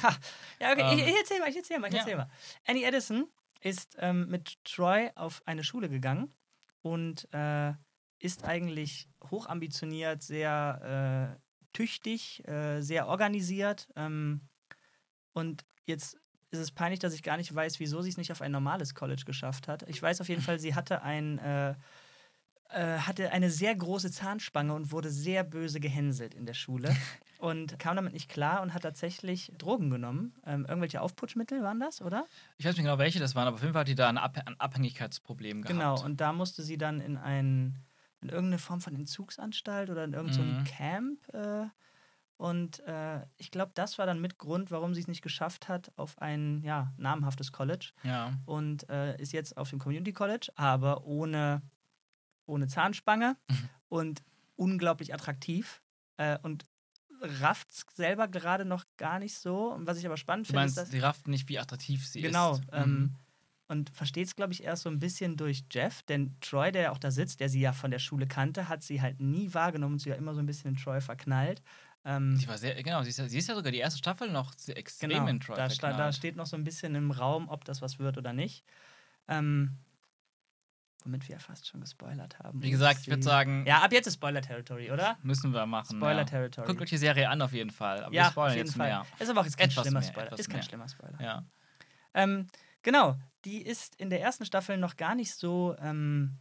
ja, okay, ähm, ich, ich erzähl mal, ich erzähl mal, ich ja. erzähl mal. Annie Edison ist ähm, mit Troy auf eine Schule gegangen und äh, ist eigentlich hochambitioniert, sehr äh, tüchtig, äh, sehr organisiert. Ähm, und jetzt ist es peinlich, dass ich gar nicht weiß, wieso sie es nicht auf ein normales College geschafft hat. Ich weiß auf jeden Fall, sie hatte ein äh, äh, hatte eine sehr große Zahnspange und wurde sehr böse gehänselt in der Schule [laughs] und kam damit nicht klar und hat tatsächlich Drogen genommen. Ähm, irgendwelche Aufputschmittel waren das, oder? Ich weiß nicht genau, welche das waren, aber auf jeden Fall hat die da ein, Ab ein Abhängigkeitsproblem gehabt. Genau, und da musste sie dann in ein in irgendeine Form von Entzugsanstalt oder in irgendein mhm. Camp äh, und äh, ich glaube, das war dann mit Grund, warum sie es nicht geschafft hat auf ein ja, namhaftes College. Ja. Und äh, ist jetzt auf dem Community College, aber ohne, ohne Zahnspange mhm. [laughs] und unglaublich attraktiv. Äh, und rafft selber gerade noch gar nicht so. Und was ich aber spannend finde, ist, dass. Sie rafft nicht, wie attraktiv sie genau, ist. Genau. Ähm, mhm. und versteht es, glaube ich, erst so ein bisschen durch Jeff, denn Troy, der ja auch da sitzt, der sie ja von der Schule kannte, hat sie halt nie wahrgenommen und sie ja immer so ein bisschen in Troy verknallt. Ähm, die war sehr, genau, sie ist, ja, sie ist ja sogar die erste Staffel noch extrem genau, in Troy. Da, da, steht noch so ein bisschen im Raum, ob das was wird oder nicht. Ähm, womit wir ja fast schon gespoilert haben. Wie gesagt, ich würde sagen. Ja, ab jetzt ist Spoiler-Territory, oder? Müssen wir machen. Spoiler-Territory. Ja. Guckt euch die Serie an, auf jeden Fall. Aber ja, wir spoilern auf jeden jetzt Fall. mehr. Ist aber auch jetzt kein etwas schlimmer mehr, Spoiler. Ist kein mehr. schlimmer Spoiler. Ja. Ähm, genau, die ist in der ersten Staffel noch gar nicht so. Ähm,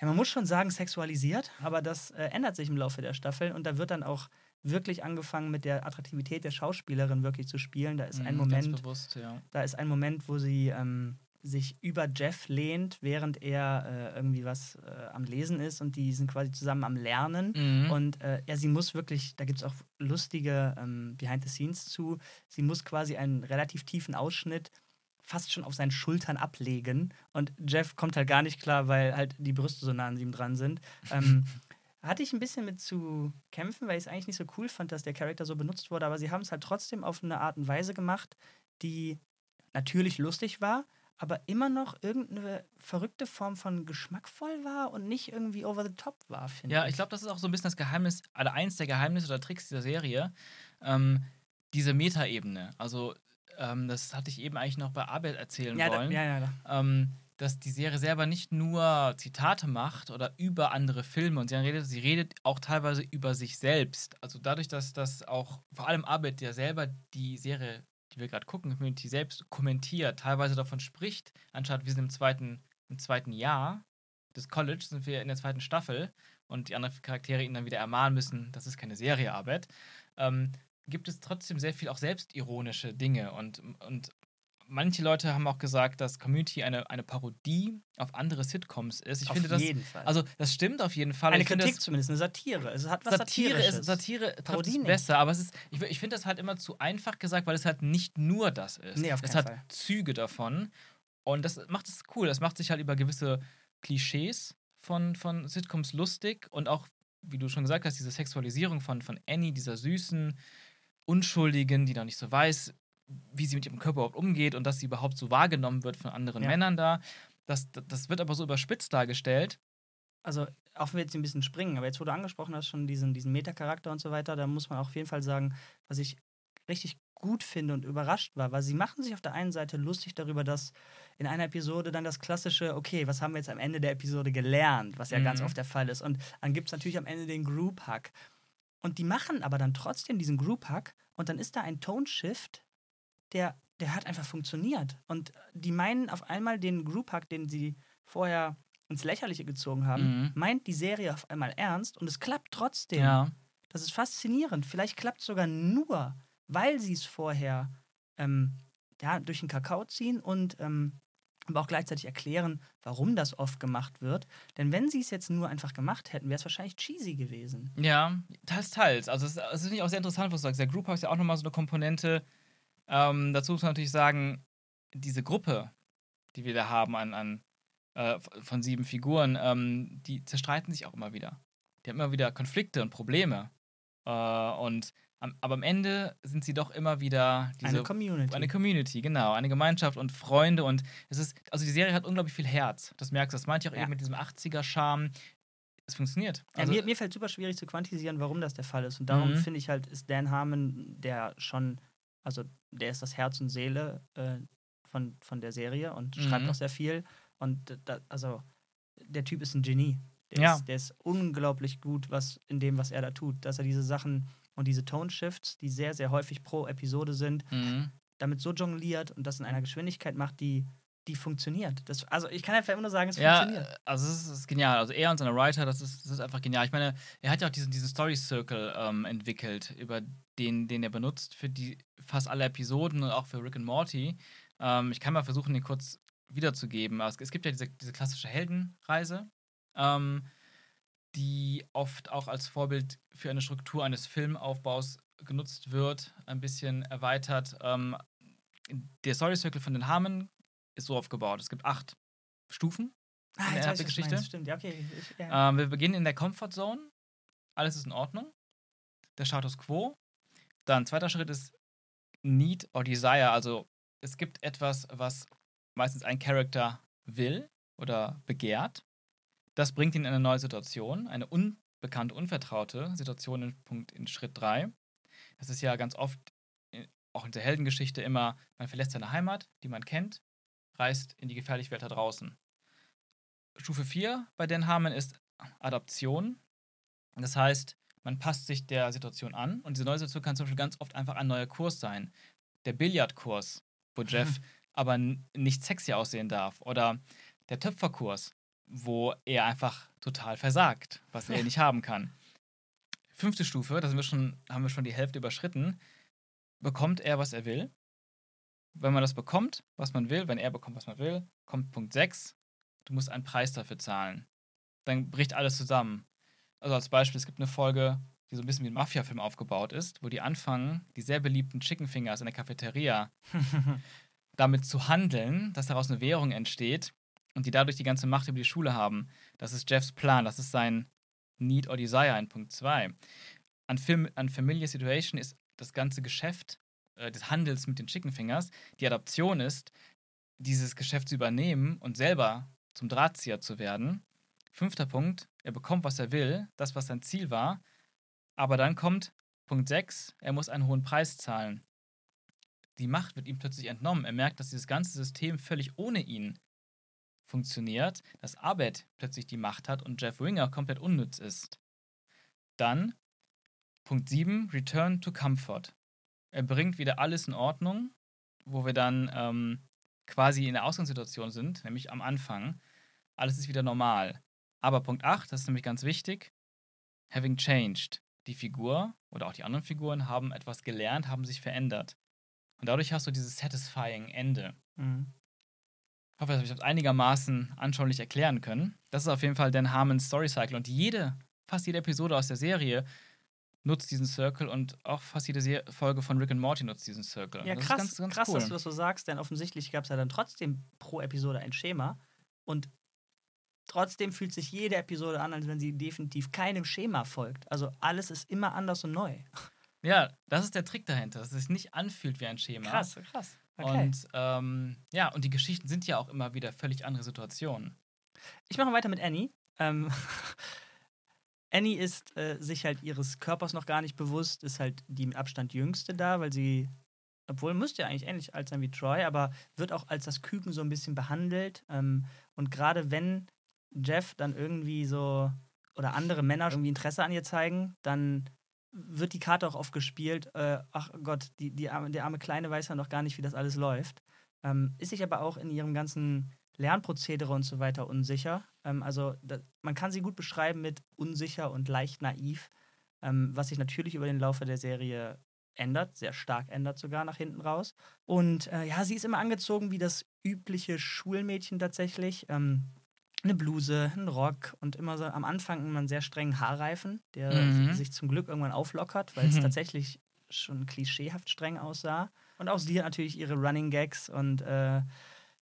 ja, man muss schon sagen, sexualisiert, aber das äh, ändert sich im Laufe der Staffel und da wird dann auch wirklich angefangen mit der Attraktivität der Schauspielerin wirklich zu spielen. Da ist ein mhm, Moment, bewusst, ja. da ist ein Moment, wo sie ähm, sich über Jeff lehnt, während er äh, irgendwie was äh, am Lesen ist und die sind quasi zusammen am Lernen. Mhm. Und äh, ja, sie muss wirklich, da gibt es auch lustige ähm, Behind the Scenes zu, sie muss quasi einen relativ tiefen Ausschnitt fast schon auf seinen Schultern ablegen. Und Jeff kommt halt gar nicht klar, weil halt die Brüste so nah an ihm dran sind. Ähm, [laughs] hatte ich ein bisschen mit zu kämpfen, weil ich es eigentlich nicht so cool fand, dass der Charakter so benutzt wurde, aber sie haben es halt trotzdem auf eine Art und Weise gemacht, die natürlich lustig war, aber immer noch irgendeine verrückte Form von geschmackvoll war und nicht irgendwie over the top war, finde ich. Ja, ich glaube, das ist auch so ein bisschen das Geheimnis, oder eins der Geheimnisse oder Tricks dieser Serie, ähm, diese Metaebene. Also, ähm, das hatte ich eben eigentlich noch bei Arbeit erzählen ja, wollen. Da, ja, ja, ja. Ähm, dass die Serie selber nicht nur Zitate macht oder über andere Filme und sie redet, sie redet auch teilweise über sich selbst. Also dadurch, dass das auch vor allem Arbeit ja selber die Serie die wir gerade gucken, Community selbst kommentiert, teilweise davon spricht, anstatt wir sind im zweiten, im zweiten Jahr des College, sind wir in der zweiten Staffel und die anderen Charaktere ihnen dann wieder ermahnen müssen, das ist keine Seriearbeit, ähm, gibt es trotzdem sehr viel auch selbstironische Dinge und, und manche Leute haben auch gesagt, dass Community eine, eine Parodie auf andere Sitcoms ist. Ich auf finde das, jeden Fall. Also, das stimmt auf jeden Fall. Eine ich Kritik das, zumindest, eine Satire. Es hat was Satire ist Satire trifft es besser, aber es ist, ich, ich finde das halt immer zu einfach gesagt, weil es halt nicht nur das ist. Nee, auf es hat Fall. Züge davon. Und das macht es cool. Das macht sich halt über gewisse Klischees von, von Sitcoms lustig und auch, wie du schon gesagt hast, diese Sexualisierung von, von Annie, dieser süßen, Unschuldigen, die da nicht so weiß, wie sie mit ihrem Körper überhaupt umgeht und dass sie überhaupt so wahrgenommen wird von anderen ja. Männern da. Das, das wird aber so überspitzt dargestellt. Also, auch wenn wir jetzt ein bisschen springen, aber jetzt, wo du angesprochen hast, schon diesen, diesen Meta-Charakter und so weiter, da muss man auf jeden Fall sagen, was ich richtig gut finde und überrascht war, weil sie machen sich auf der einen Seite lustig darüber, dass in einer Episode dann das klassische, okay, was haben wir jetzt am Ende der Episode gelernt, was ja mhm. ganz oft der Fall ist. Und dann gibt es natürlich am Ende den Group-Hack. Und die machen aber dann trotzdem diesen Group-Hack und dann ist da ein Tone-Shift, der, der hat einfach funktioniert. Und die meinen auf einmal den Group-Hack, den sie vorher ins Lächerliche gezogen haben, mhm. meint die Serie auf einmal ernst und es klappt trotzdem. Ja. Das ist faszinierend. Vielleicht klappt es sogar nur, weil sie es vorher ähm, ja, durch den Kakao ziehen und ähm, aber auch gleichzeitig erklären, warum das oft gemacht wird. Denn wenn sie es jetzt nur einfach gemacht hätten, wäre es wahrscheinlich cheesy gewesen. Ja, teils, teils. Also es, es ist auch sehr interessant, was du sagst. Der Group Hack ist ja auch nochmal so eine Komponente, ähm, dazu muss man natürlich sagen, diese Gruppe, die wir da haben an, an äh, von sieben Figuren, ähm, die zerstreiten sich auch immer wieder. Die haben immer wieder Konflikte und Probleme. Äh, und am, aber am Ende sind sie doch immer wieder diese, eine Community. Eine Community, genau. Eine Gemeinschaft und Freunde. Und es ist, also die Serie hat unglaublich viel Herz. Das merkst du. Das meinte ich auch ja. eben mit diesem 80er-Charme. Es funktioniert. Also, ja, mir, mir fällt super schwierig zu quantisieren, warum das der Fall ist. Und darum mhm. finde ich halt, ist Dan Harmon, der schon also der ist das Herz und Seele äh, von, von der Serie und mhm. schreibt auch sehr viel. Und da, also der Typ ist ein Genie. Der, ja. ist, der ist unglaublich gut was in dem, was er da tut. Dass er diese Sachen und diese Tone-Shifts, die sehr, sehr häufig pro Episode sind, mhm. damit so jongliert und das in einer Geschwindigkeit macht, die die funktioniert. Das, also ich kann einfach immer nur sagen, es ja, funktioniert. Also es ist, ist, genial. Also er und seine Writer, das ist, das ist einfach genial. Ich meine, er hat ja auch diesen, diesen Story Circle ähm, entwickelt, über den, den er benutzt für die fast alle Episoden und auch für Rick and Morty. Ähm, ich kann mal versuchen, den kurz wiederzugeben. Also es gibt ja diese, diese klassische Heldenreise, ähm, die oft auch als Vorbild für eine Struktur eines Filmaufbaus genutzt wird, ein bisschen erweitert. Ähm, der Story Circle von den Harmon ist so aufgebaut. Es gibt acht Stufen ah, in der ersten Geschichte. Stimmt, ja, okay. Ich, ja. Ähm, wir beginnen in der Comfort Zone. Alles ist in Ordnung. Der Status Quo. Dann zweiter Schritt ist Need or Desire. Also es gibt etwas, was meistens ein Charakter will oder begehrt. Das bringt ihn in eine neue Situation, eine unbekannte, unvertraute Situation in, Punkt, in Schritt 3. Das ist ja ganz oft, äh, auch in der Heldengeschichte immer, man verlässt seine Heimat, die man kennt, reist in die gefährliche Welt da draußen. Stufe 4 bei Den Harmon ist Adaption. Das heißt, man passt sich der Situation an und diese neue Situation kann zum Beispiel ganz oft einfach ein neuer Kurs sein. Der Billardkurs, wo [laughs] Jeff aber nicht sexy aussehen darf. Oder der Töpferkurs, wo er einfach total versagt, was er [laughs] nicht haben kann. Fünfte Stufe, da sind wir schon, haben wir schon die Hälfte überschritten, bekommt er, was er will wenn man das bekommt, was man will, wenn er bekommt, was man will, kommt Punkt 6, du musst einen Preis dafür zahlen. Dann bricht alles zusammen. Also als Beispiel, es gibt eine Folge, die so ein bisschen wie ein Mafia-Film aufgebaut ist, wo die anfangen, die sehr beliebten Chicken Fingers in der Cafeteria [laughs] damit zu handeln, dass daraus eine Währung entsteht und die dadurch die ganze Macht über die Schule haben. Das ist Jeffs Plan, das ist sein Need or Desire in Punkt 2. An, Film, an Familiar Situation ist das ganze Geschäft äh, des Handels mit den Chicken Fingers. Die Adoption ist, dieses Geschäft zu übernehmen und selber zum Drahtzieher zu werden. Fünfter Punkt, er bekommt, was er will, das, was sein Ziel war. Aber dann kommt Punkt 6, er muss einen hohen Preis zahlen. Die Macht wird ihm plötzlich entnommen. Er merkt, dass dieses ganze System völlig ohne ihn funktioniert, dass Abed plötzlich die Macht hat und Jeff Winger komplett unnütz ist. Dann Punkt 7, Return to Comfort. Er bringt wieder alles in Ordnung, wo wir dann ähm, quasi in der Ausgangssituation sind, nämlich am Anfang. Alles ist wieder normal. Aber Punkt 8, das ist nämlich ganz wichtig, having changed. Die Figur oder auch die anderen Figuren haben etwas gelernt, haben sich verändert. Und dadurch hast du dieses satisfying Ende. Mhm. Ich hoffe, dass ich das einigermaßen anschaulich erklären können. Das ist auf jeden Fall Dan Harmons Story Cycle. Und jede, fast jede Episode aus der Serie nutzt diesen Circle und auch fast jede Folge von Rick and Morty nutzt diesen Circle. Ja, das krass, ganz, ganz krass cool. dass du das so sagst, denn offensichtlich gab es ja dann trotzdem pro Episode ein Schema und trotzdem fühlt sich jede Episode an, als wenn sie definitiv keinem Schema folgt. Also alles ist immer anders und neu. [laughs] Ja, das ist der Trick dahinter, dass es sich nicht anfühlt wie ein Schema. Krass, krass. Okay. Und ähm, ja, und die Geschichten sind ja auch immer wieder völlig andere Situationen. Ich mache weiter mit Annie. Ähm, [laughs] Annie ist äh, sich halt ihres Körpers noch gar nicht bewusst, ist halt die mit Abstand jüngste da, weil sie, obwohl müsste ja eigentlich ähnlich alt sein wie Troy, aber wird auch als das Küken so ein bisschen behandelt. Ähm, und gerade wenn Jeff dann irgendwie so oder andere Männer irgendwie Interesse an ihr zeigen, dann wird die Karte auch oft gespielt. Äh, ach Gott, die, die, der arme Kleine weiß ja noch gar nicht, wie das alles läuft. Ähm, ist sich aber auch in ihrem ganzen Lernprozedere und so weiter unsicher. Ähm, also da, man kann sie gut beschreiben mit unsicher und leicht naiv, ähm, was sich natürlich über den Laufe der Serie ändert, sehr stark ändert sogar nach hinten raus. Und äh, ja, sie ist immer angezogen wie das übliche Schulmädchen tatsächlich. Ähm, eine Bluse, ein Rock und immer so am Anfang immer einen sehr strengen Haarreifen, der mhm. sich zum Glück irgendwann auflockert, weil es mhm. [laughs] tatsächlich schon klischeehaft streng aussah. Und auch sie hat natürlich ihre Running Gags und äh,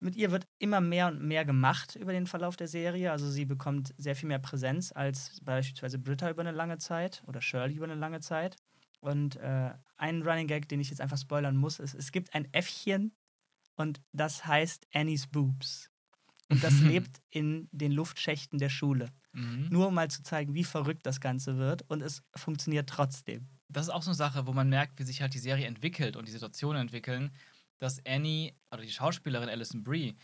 mit ihr wird immer mehr und mehr gemacht über den Verlauf der Serie. Also sie bekommt sehr viel mehr Präsenz als beispielsweise Britta über eine lange Zeit oder Shirley über eine lange Zeit. Und äh, ein Running Gag, den ich jetzt einfach spoilern muss, ist, es gibt ein Äffchen und das heißt Annie's Boobs. Und das [laughs] lebt in den Luftschächten der Schule. Mhm. Nur um mal zu zeigen, wie verrückt das Ganze wird. Und es funktioniert trotzdem. Das ist auch so eine Sache, wo man merkt, wie sich halt die Serie entwickelt und die Situationen entwickeln dass Annie oder die Schauspielerin Alison Brie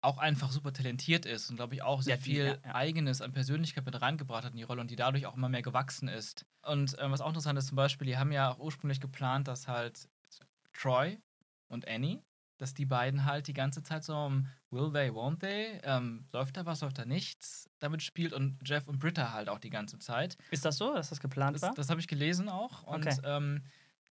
auch einfach super talentiert ist und glaube ich auch sehr ja, viel ja, ja. Eigenes an Persönlichkeit mit reingebracht hat in die Rolle und die dadurch auch immer mehr gewachsen ist. Und äh, was auch interessant ist zum Beispiel, die haben ja auch ursprünglich geplant, dass halt Troy und Annie, dass die beiden halt die ganze Zeit so um Will they, won't they, ähm, läuft da was, läuft da nichts damit spielt und Jeff und Britta halt auch die ganze Zeit. Ist das so, dass das geplant das, war? Das habe ich gelesen auch und okay. ähm,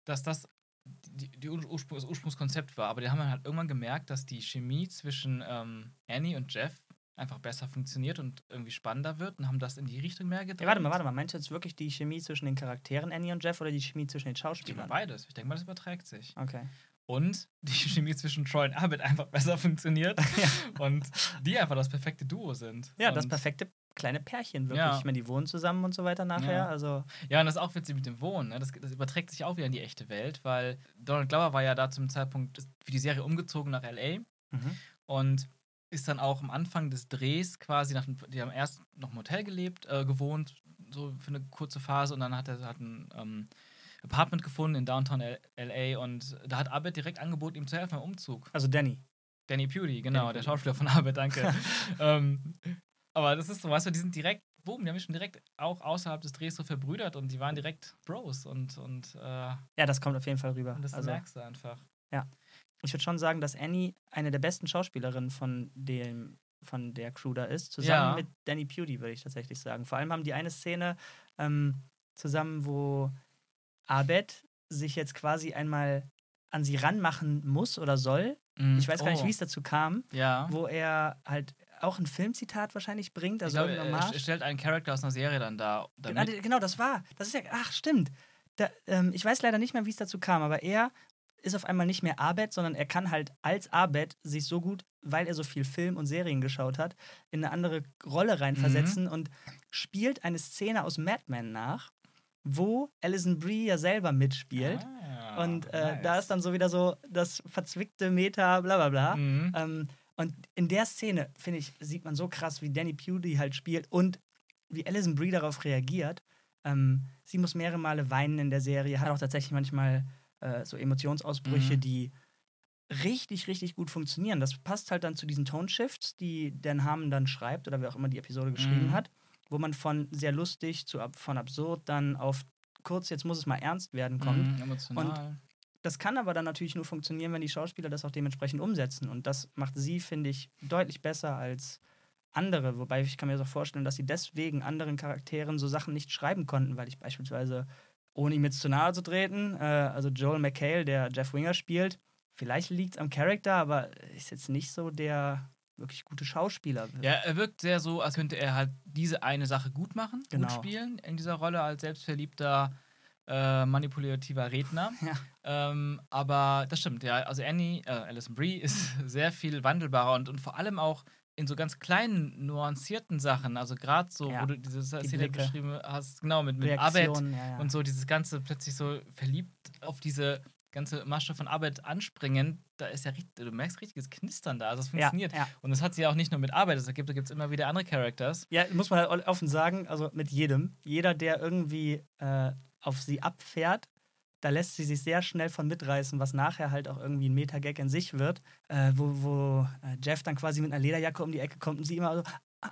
dass das die, die Ursprung, das Ursprungskonzept war. Aber die haben halt irgendwann gemerkt, dass die Chemie zwischen ähm, Annie und Jeff einfach besser funktioniert und irgendwie spannender wird und haben das in die Richtung mehr gedreht. Ja, warte mal, warte mal. Meinst du jetzt wirklich die Chemie zwischen den Charakteren Annie und Jeff oder die Chemie zwischen den Schauspielern? Beides. Ich denke mal, das überträgt sich. Okay. Und [laughs] die Chemie zwischen Troy und Abed einfach besser funktioniert [laughs] ja. und die einfach das perfekte Duo sind. Ja, und das perfekte kleine Pärchen wirklich. Ja. Ich meine, die wohnen zusammen und so weiter nachher. Ja, also ja und das ist auch witzig mit dem Wohnen. Ne? Das, das, überträgt sich auch wieder in die echte Welt, weil Donald Glover war ja da zum Zeitpunkt für die Serie umgezogen nach L.A. Mhm. und ist dann auch am Anfang des Drehs quasi, nach, die haben erst noch im Hotel gelebt, äh, gewohnt, so für eine kurze Phase und dann hat er hat ein ähm, Apartment gefunden in Downtown L.A. und da hat Abed direkt angeboten, ihm zu helfen beim Umzug. Also Danny. Danny Pewdy, genau, Danny der Schauspieler von Abed, danke. [laughs] ähm, aber das ist so, weißt du, die sind direkt, boom, die haben mich schon direkt auch außerhalb des Drehs so verbrüdert und die waren direkt Bros und. und äh, ja, das kommt auf jeden Fall rüber. Das also, merkst du einfach. Ja. Ich würde schon sagen, dass Annie eine der besten Schauspielerinnen von dem von der Crew da ist, zusammen ja. mit Danny Pewdy, würde ich tatsächlich sagen. Vor allem haben die eine Szene ähm, zusammen, wo Abed sich jetzt quasi einmal an sie ranmachen muss oder soll. Mm. Ich weiß gar nicht, oh. wie es dazu kam. Ja. Wo er halt auch ein Filmzitat wahrscheinlich bringt. Also ich glaube, er stellt einen Charakter aus einer Serie dann da. Genau, genau, das war. Das ist ja, ach, stimmt. Da, ähm, ich weiß leider nicht mehr, wie es dazu kam, aber er ist auf einmal nicht mehr Abed, sondern er kann halt als Abed sich so gut, weil er so viel Film und Serien geschaut hat, in eine andere Rolle reinversetzen und spielt eine Szene aus Mad Men nach, wo Alison Brie ja selber mitspielt. Ah, und äh, nice. da ist dann so wieder so das verzwickte Meta, bla bla bla. Mhm. Ähm, und in der Szene, finde ich, sieht man so krass, wie Danny Pugh halt spielt und wie Alison Brie darauf reagiert. Ähm, sie muss mehrere Male weinen in der Serie, hat auch tatsächlich manchmal äh, so Emotionsausbrüche, Mhm. die richtig, richtig gut funktionieren. Das passt halt dann zu diesen Tone-Shifts, die Dan Harmon dann schreibt oder wer auch immer die Episode geschrieben Mhm. hat, wo man von sehr lustig zu ab, von absurd dann auf kurz, jetzt muss es mal ernst werden kommt. Mhm, emotional. Das kann aber dann natürlich nur funktionieren, wenn die Schauspieler das auch dementsprechend umsetzen. Und das macht sie, finde ich, deutlich besser als andere. Wobei ich kann mir so vorstellen, dass sie deswegen anderen Charakteren so Sachen nicht schreiben konnten, weil ich beispielsweise, ohne ihm jetzt zu nahe zu treten, äh, also Joel McHale, der Jeff Winger spielt, vielleicht liegt es am Charakter, aber ist jetzt nicht so der wirklich gute Schauspieler. Ja, er wirkt sehr so, als könnte er halt diese eine Sache gut machen, Genau. gut spielen in dieser Rolle als selbstverliebter, äh, manipulativer Redner. [laughs] Ja. Ähm, aber das stimmt, ja. Also Annie, äh, Alison Brie ist [laughs] sehr viel wandelbarer und, und vor allem auch in so ganz kleinen, nuancierten Sachen. Also gerade so, Ja, wo du diese Szene Blicke. beschrieben hast, genau, mit, mit Arbeit Reaktionen, ja, ja. und so dieses ganze plötzlich so verliebt auf diese ganze Masche von Arbeit anspringen, da ist ja richtig, du merkst richtiges Knistern da, also es funktioniert. ja. Und das hat sie ja auch nicht nur mit Arbeit, es gibt, da gibt es immer wieder andere Characters. Ja, muss man halt offen sagen, also mit jedem. Jeder, der irgendwie äh, auf sie abfährt, da lässt sie sich sehr schnell von mitreißen, was nachher halt auch irgendwie ein Meta-Gag in sich wird, äh, wo, wo äh, Jeff dann quasi mit einer Lederjacke um die Ecke kommt und sie immer so, ah,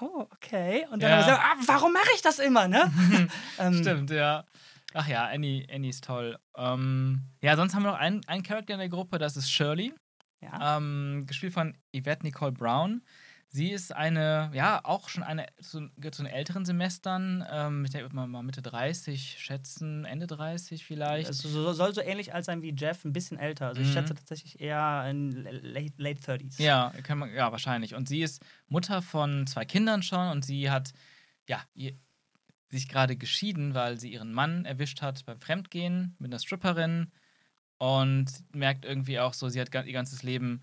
oh, okay. Und dann Ja. aber so, ah, warum mache ich das immer, ne? [laughs] ähm, Stimmt, ja. Ach ja, Annie, Annie ist toll. Ähm, ja, sonst haben wir noch einen, einen Charakter in der Gruppe, das ist Shirley, Ja. ähm, gespielt von Yvette Nicole Brown. Sie ist eine, ja, auch schon eine, zu, zu den älteren Semestern. Ähm, ich denke mal, mal Mitte 30 schätzen, Ende 30 vielleicht. Es so, soll so ähnlich alt sein wie Jeff, ein bisschen älter. Also ich Mhm. schätze tatsächlich eher in late, late 30s. Ja, kann man, ja, wahrscheinlich. Und sie ist Mutter von zwei Kindern schon und sie hat, ja, ihr, sich gerade geschieden, weil sie ihren Mann erwischt hat beim Fremdgehen mit einer Stripperin und merkt irgendwie auch so, sie hat ihr ganzes Leben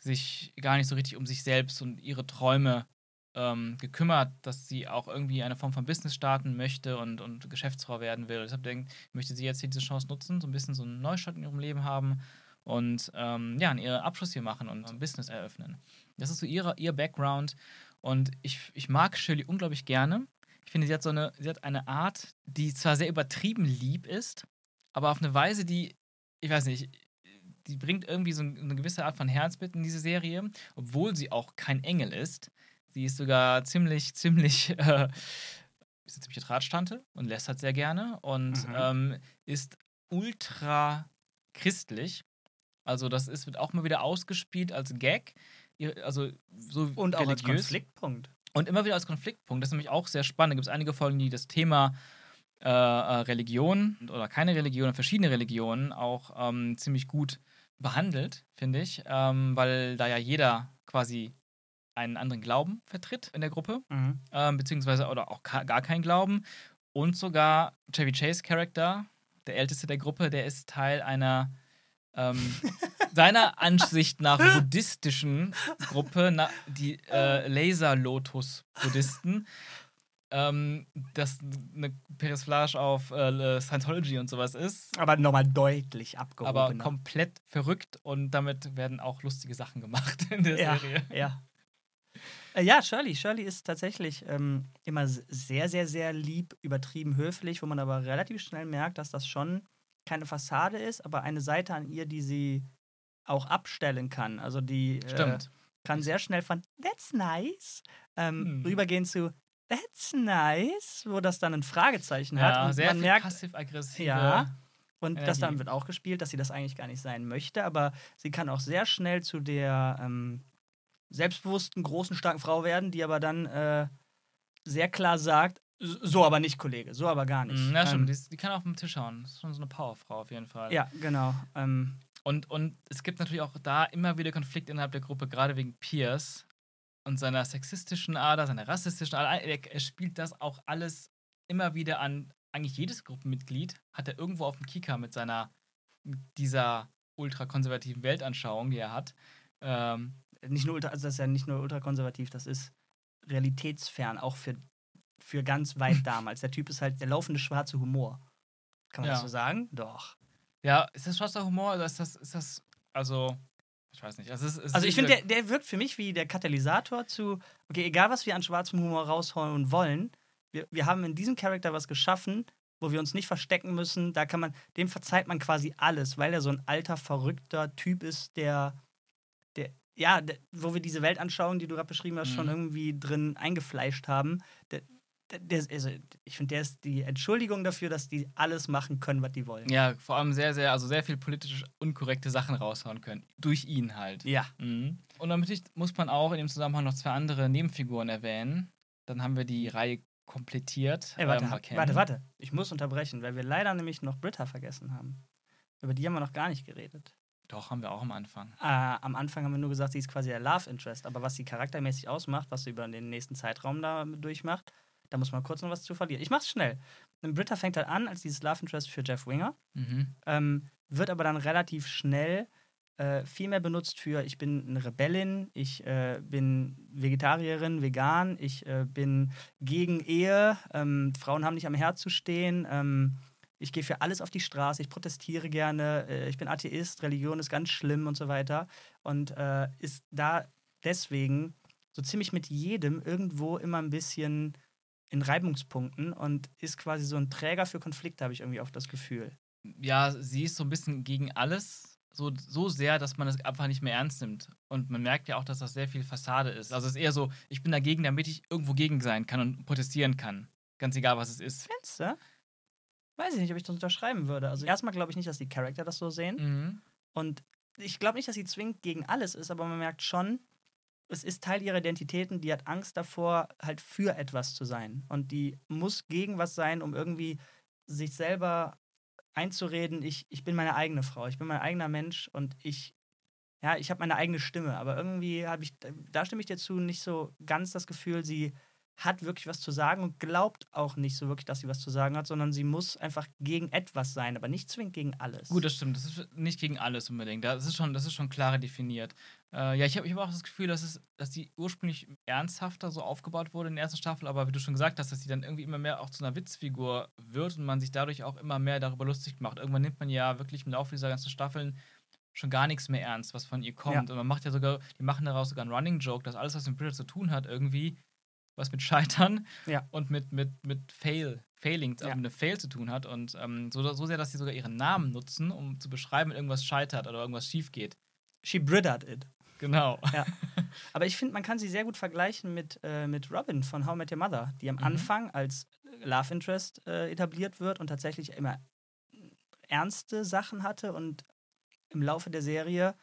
sich gar nicht so richtig um sich selbst und ihre Träume ähm, gekümmert, dass sie auch irgendwie eine Form von Business starten möchte und, und Geschäftsfrau werden will. Deshalb denkt, möchte sie jetzt hier diese Chance nutzen, so ein bisschen so einen Neustart in ihrem Leben haben und ähm, ja, ihren Abschluss hier machen und ein Business eröffnen. Das ist so ihre, ihr Background und ich, ich mag Shirley unglaublich gerne. Ich finde, sie hat so eine, sie hat eine Art, die zwar sehr übertrieben lieb ist, aber auf eine Weise, die, ich weiß nicht, die bringt irgendwie so eine gewisse Art von Herzbit in diese Serie, obwohl sie auch kein Engel ist. Sie ist sogar ziemlich, [laughs] ziemlich, äh, ist eine ziemliche Drahtstante und lästert sehr gerne und Mhm. ähm, ist ultra christlich. Also das ist, wird auch mal wieder ausgespielt als Gag. Also so Und auch als religiös. Konfliktpunkt. Und immer wieder als Konfliktpunkt. Das ist nämlich auch sehr spannend. Da gibt es einige Folgen, die das Thema äh, äh, Religion oder keine Religion, verschiedene Religionen auch ähm, ziemlich gut behandelt, finde ich. Ähm, weil da ja jeder quasi einen anderen Glauben vertritt in der Gruppe, Mhm. ähm, beziehungsweise oder auch gar keinen Glauben. Und sogar Chevy Chase Charakter, der älteste der Gruppe, der ist Teil einer ähm, [laughs] seiner Ansicht nach buddhistischen Gruppe, na, die äh, Laser-Lotus-Buddhisten. Ähm, das eine Persiflage auf äh, Scientology und sowas ist. Aber nochmal deutlich Aber abgehobener. komplett verrückt und damit werden auch lustige Sachen gemacht in der ja, Serie. Ja. Äh, ja, Shirley. Shirley ist tatsächlich ähm, immer sehr, sehr, sehr lieb, übertrieben höflich, wo man aber relativ schnell merkt, dass das schon keine Fassade ist, aber eine Seite an ihr, die sie auch abstellen kann. Also die äh, kann sehr schnell von That's nice ähm, Hm. rübergehen zu That's nice, wo das dann ein Fragezeichen hat. Ja, Und sehr man merkt, passiv-aggressive. Ja. Und das Energie. dann wird auch gespielt, dass sie das eigentlich gar nicht sein möchte, aber sie kann auch sehr schnell zu der ähm, selbstbewussten, großen, starken Frau werden, die aber dann äh, sehr klar sagt, "S- so aber nicht, Kollege, so aber gar nicht. Mm, Ja, stimmt. Ähm, Die, die kann auf dem Tisch hauen. Das ist schon so eine Powerfrau auf jeden Fall. ja, genau. Ähm, Und, und es gibt natürlich auch da immer wieder Konflikt innerhalb der Gruppe, gerade wegen Pierce und seiner sexistischen Ader, seiner rassistischen Ader. Er, er spielt das auch alles immer wieder an. Eigentlich jedes Gruppenmitglied hat er irgendwo auf dem Kika mit seiner dieser ultrakonservativen Weltanschauung, die er hat. Ähm, nicht nur ultra, also das ist ja nicht nur ultrakonservativ, das ist realitätsfern, auch für, für ganz weit [laughs] damals. Der Typ ist halt der laufende schwarze Humor. Kann man Ja. das so sagen? Doch. ja, ist das schwarzer Humor oder ist das, ist das, also, ich weiß nicht. Also, es, ist- es Also ich finde, der, der wirkt für mich wie der Katalysator zu, okay, egal was wir an schwarzem Humor rausholen wollen, wir, wir haben in diesem Charakter was geschaffen, wo wir uns nicht verstecken müssen. Da kann man, dem verzeiht man quasi alles, weil er so ein alter, verrückter Typ ist, der, der, ja, der, wo wir diese Weltanschauung, die du gerade beschrieben hast, schon Mhm. irgendwie drin eingefleischt haben. Der, der, also ich finde, der ist die Entschuldigung dafür, dass die alles machen können, was die wollen. ja, vor allem sehr, sehr, also sehr viel politisch unkorrekte Sachen raushauen können. Durch ihn halt. Ja. Mhm. Und natürlich muss man auch in dem Zusammenhang noch zwei andere Nebenfiguren erwähnen. Dann haben wir die Reihe komplettiert. Ey, warte, ähm, warte, warte. Ich muss unterbrechen, weil wir leider nämlich noch Britta vergessen haben. Über die haben wir noch gar nicht geredet. Doch, haben wir auch am Anfang. Äh, am Anfang haben wir nur gesagt, sie ist quasi der Love Interest. Aber was sie charaktermäßig ausmacht, was sie über den nächsten Zeitraum da durchmacht, da muss man kurz noch was zu verlieren. Ich mach's schnell. Britta fängt halt an als dieses Love Interest für Jeff Winger, Mhm. ähm, wird aber dann relativ schnell äh, viel mehr benutzt für, ich bin eine Rebellin, ich äh, bin Vegetarierin, vegan, ich äh, bin gegen Ehe, ähm, Frauen haben nicht am Herd zu stehen, ähm, ich gehe für alles auf die Straße, ich protestiere gerne, äh, ich bin Atheist, Religion ist ganz schlimm und so weiter. Und äh, ist da deswegen so ziemlich mit jedem irgendwo immer ein bisschen in Reibungspunkten und ist quasi so ein Träger für Konflikte, habe ich irgendwie auch das Gefühl. Ja, sie ist so ein bisschen gegen alles. So, so sehr, dass man es einfach nicht mehr ernst nimmt. Und man merkt ja auch, dass das sehr viel Fassade ist. Also es ist eher so, ich bin dagegen, damit ich irgendwo gegen sein kann und protestieren kann. Ganz egal, was es ist. Du? Weiß ich nicht, ob ich das unterschreiben würde. Also erstmal glaube ich nicht, dass die Charakter das so sehen. Mhm. Und ich glaube nicht, dass sie zwingend gegen alles ist, aber man merkt schon, es ist Teil ihrer Identitäten, die hat Angst davor, halt für etwas zu sein. Und die muss gegen was sein, um irgendwie sich selber einzureden, ich, ich bin meine eigene Frau, ich bin mein eigener Mensch und ich, ja, ich habe meine eigene Stimme. Aber irgendwie habe ich, da stimme ich dir zu, nicht so ganz das Gefühl, sie hat wirklich was zu sagen und glaubt auch nicht so wirklich, dass sie was zu sagen hat, sondern sie muss einfach gegen etwas sein, aber nicht zwingend gegen alles. Gut, das stimmt. Das ist nicht gegen alles unbedingt. Das ist schon, das ist schon klarer definiert. Äh, ja, ich habe ich hab auch das Gefühl, dass, es, dass die ursprünglich ernsthafter so aufgebaut wurde in der ersten Staffel, aber wie du schon gesagt hast, dass sie dann irgendwie immer mehr auch zu einer Witzfigur wird und man sich dadurch auch immer mehr darüber lustig macht. Irgendwann nimmt man ja wirklich im Laufe dieser ganzen Staffeln schon gar nichts mehr ernst, was von ihr kommt. Ja. Und man macht ja sogar, die machen daraus sogar einen Running Joke, dass alles, was mit Bridget zu tun hat, irgendwie was mit Scheitern Ja. und mit, mit, mit Fail, Failing, Ja. also mit Fail zu tun hat. Und ähm, so, so sehr, dass sie sogar ihren Namen nutzen, um zu beschreiben, wenn irgendwas scheitert oder irgendwas schief geht. She bridded it. Genau. [laughs] Aber ich finde, man kann sie sehr gut vergleichen mit, äh, mit Robin von How I Met Your Mother, die am Mhm. Anfang als Love Interest äh, etabliert wird und tatsächlich immer ernste Sachen hatte und im Laufe der Serie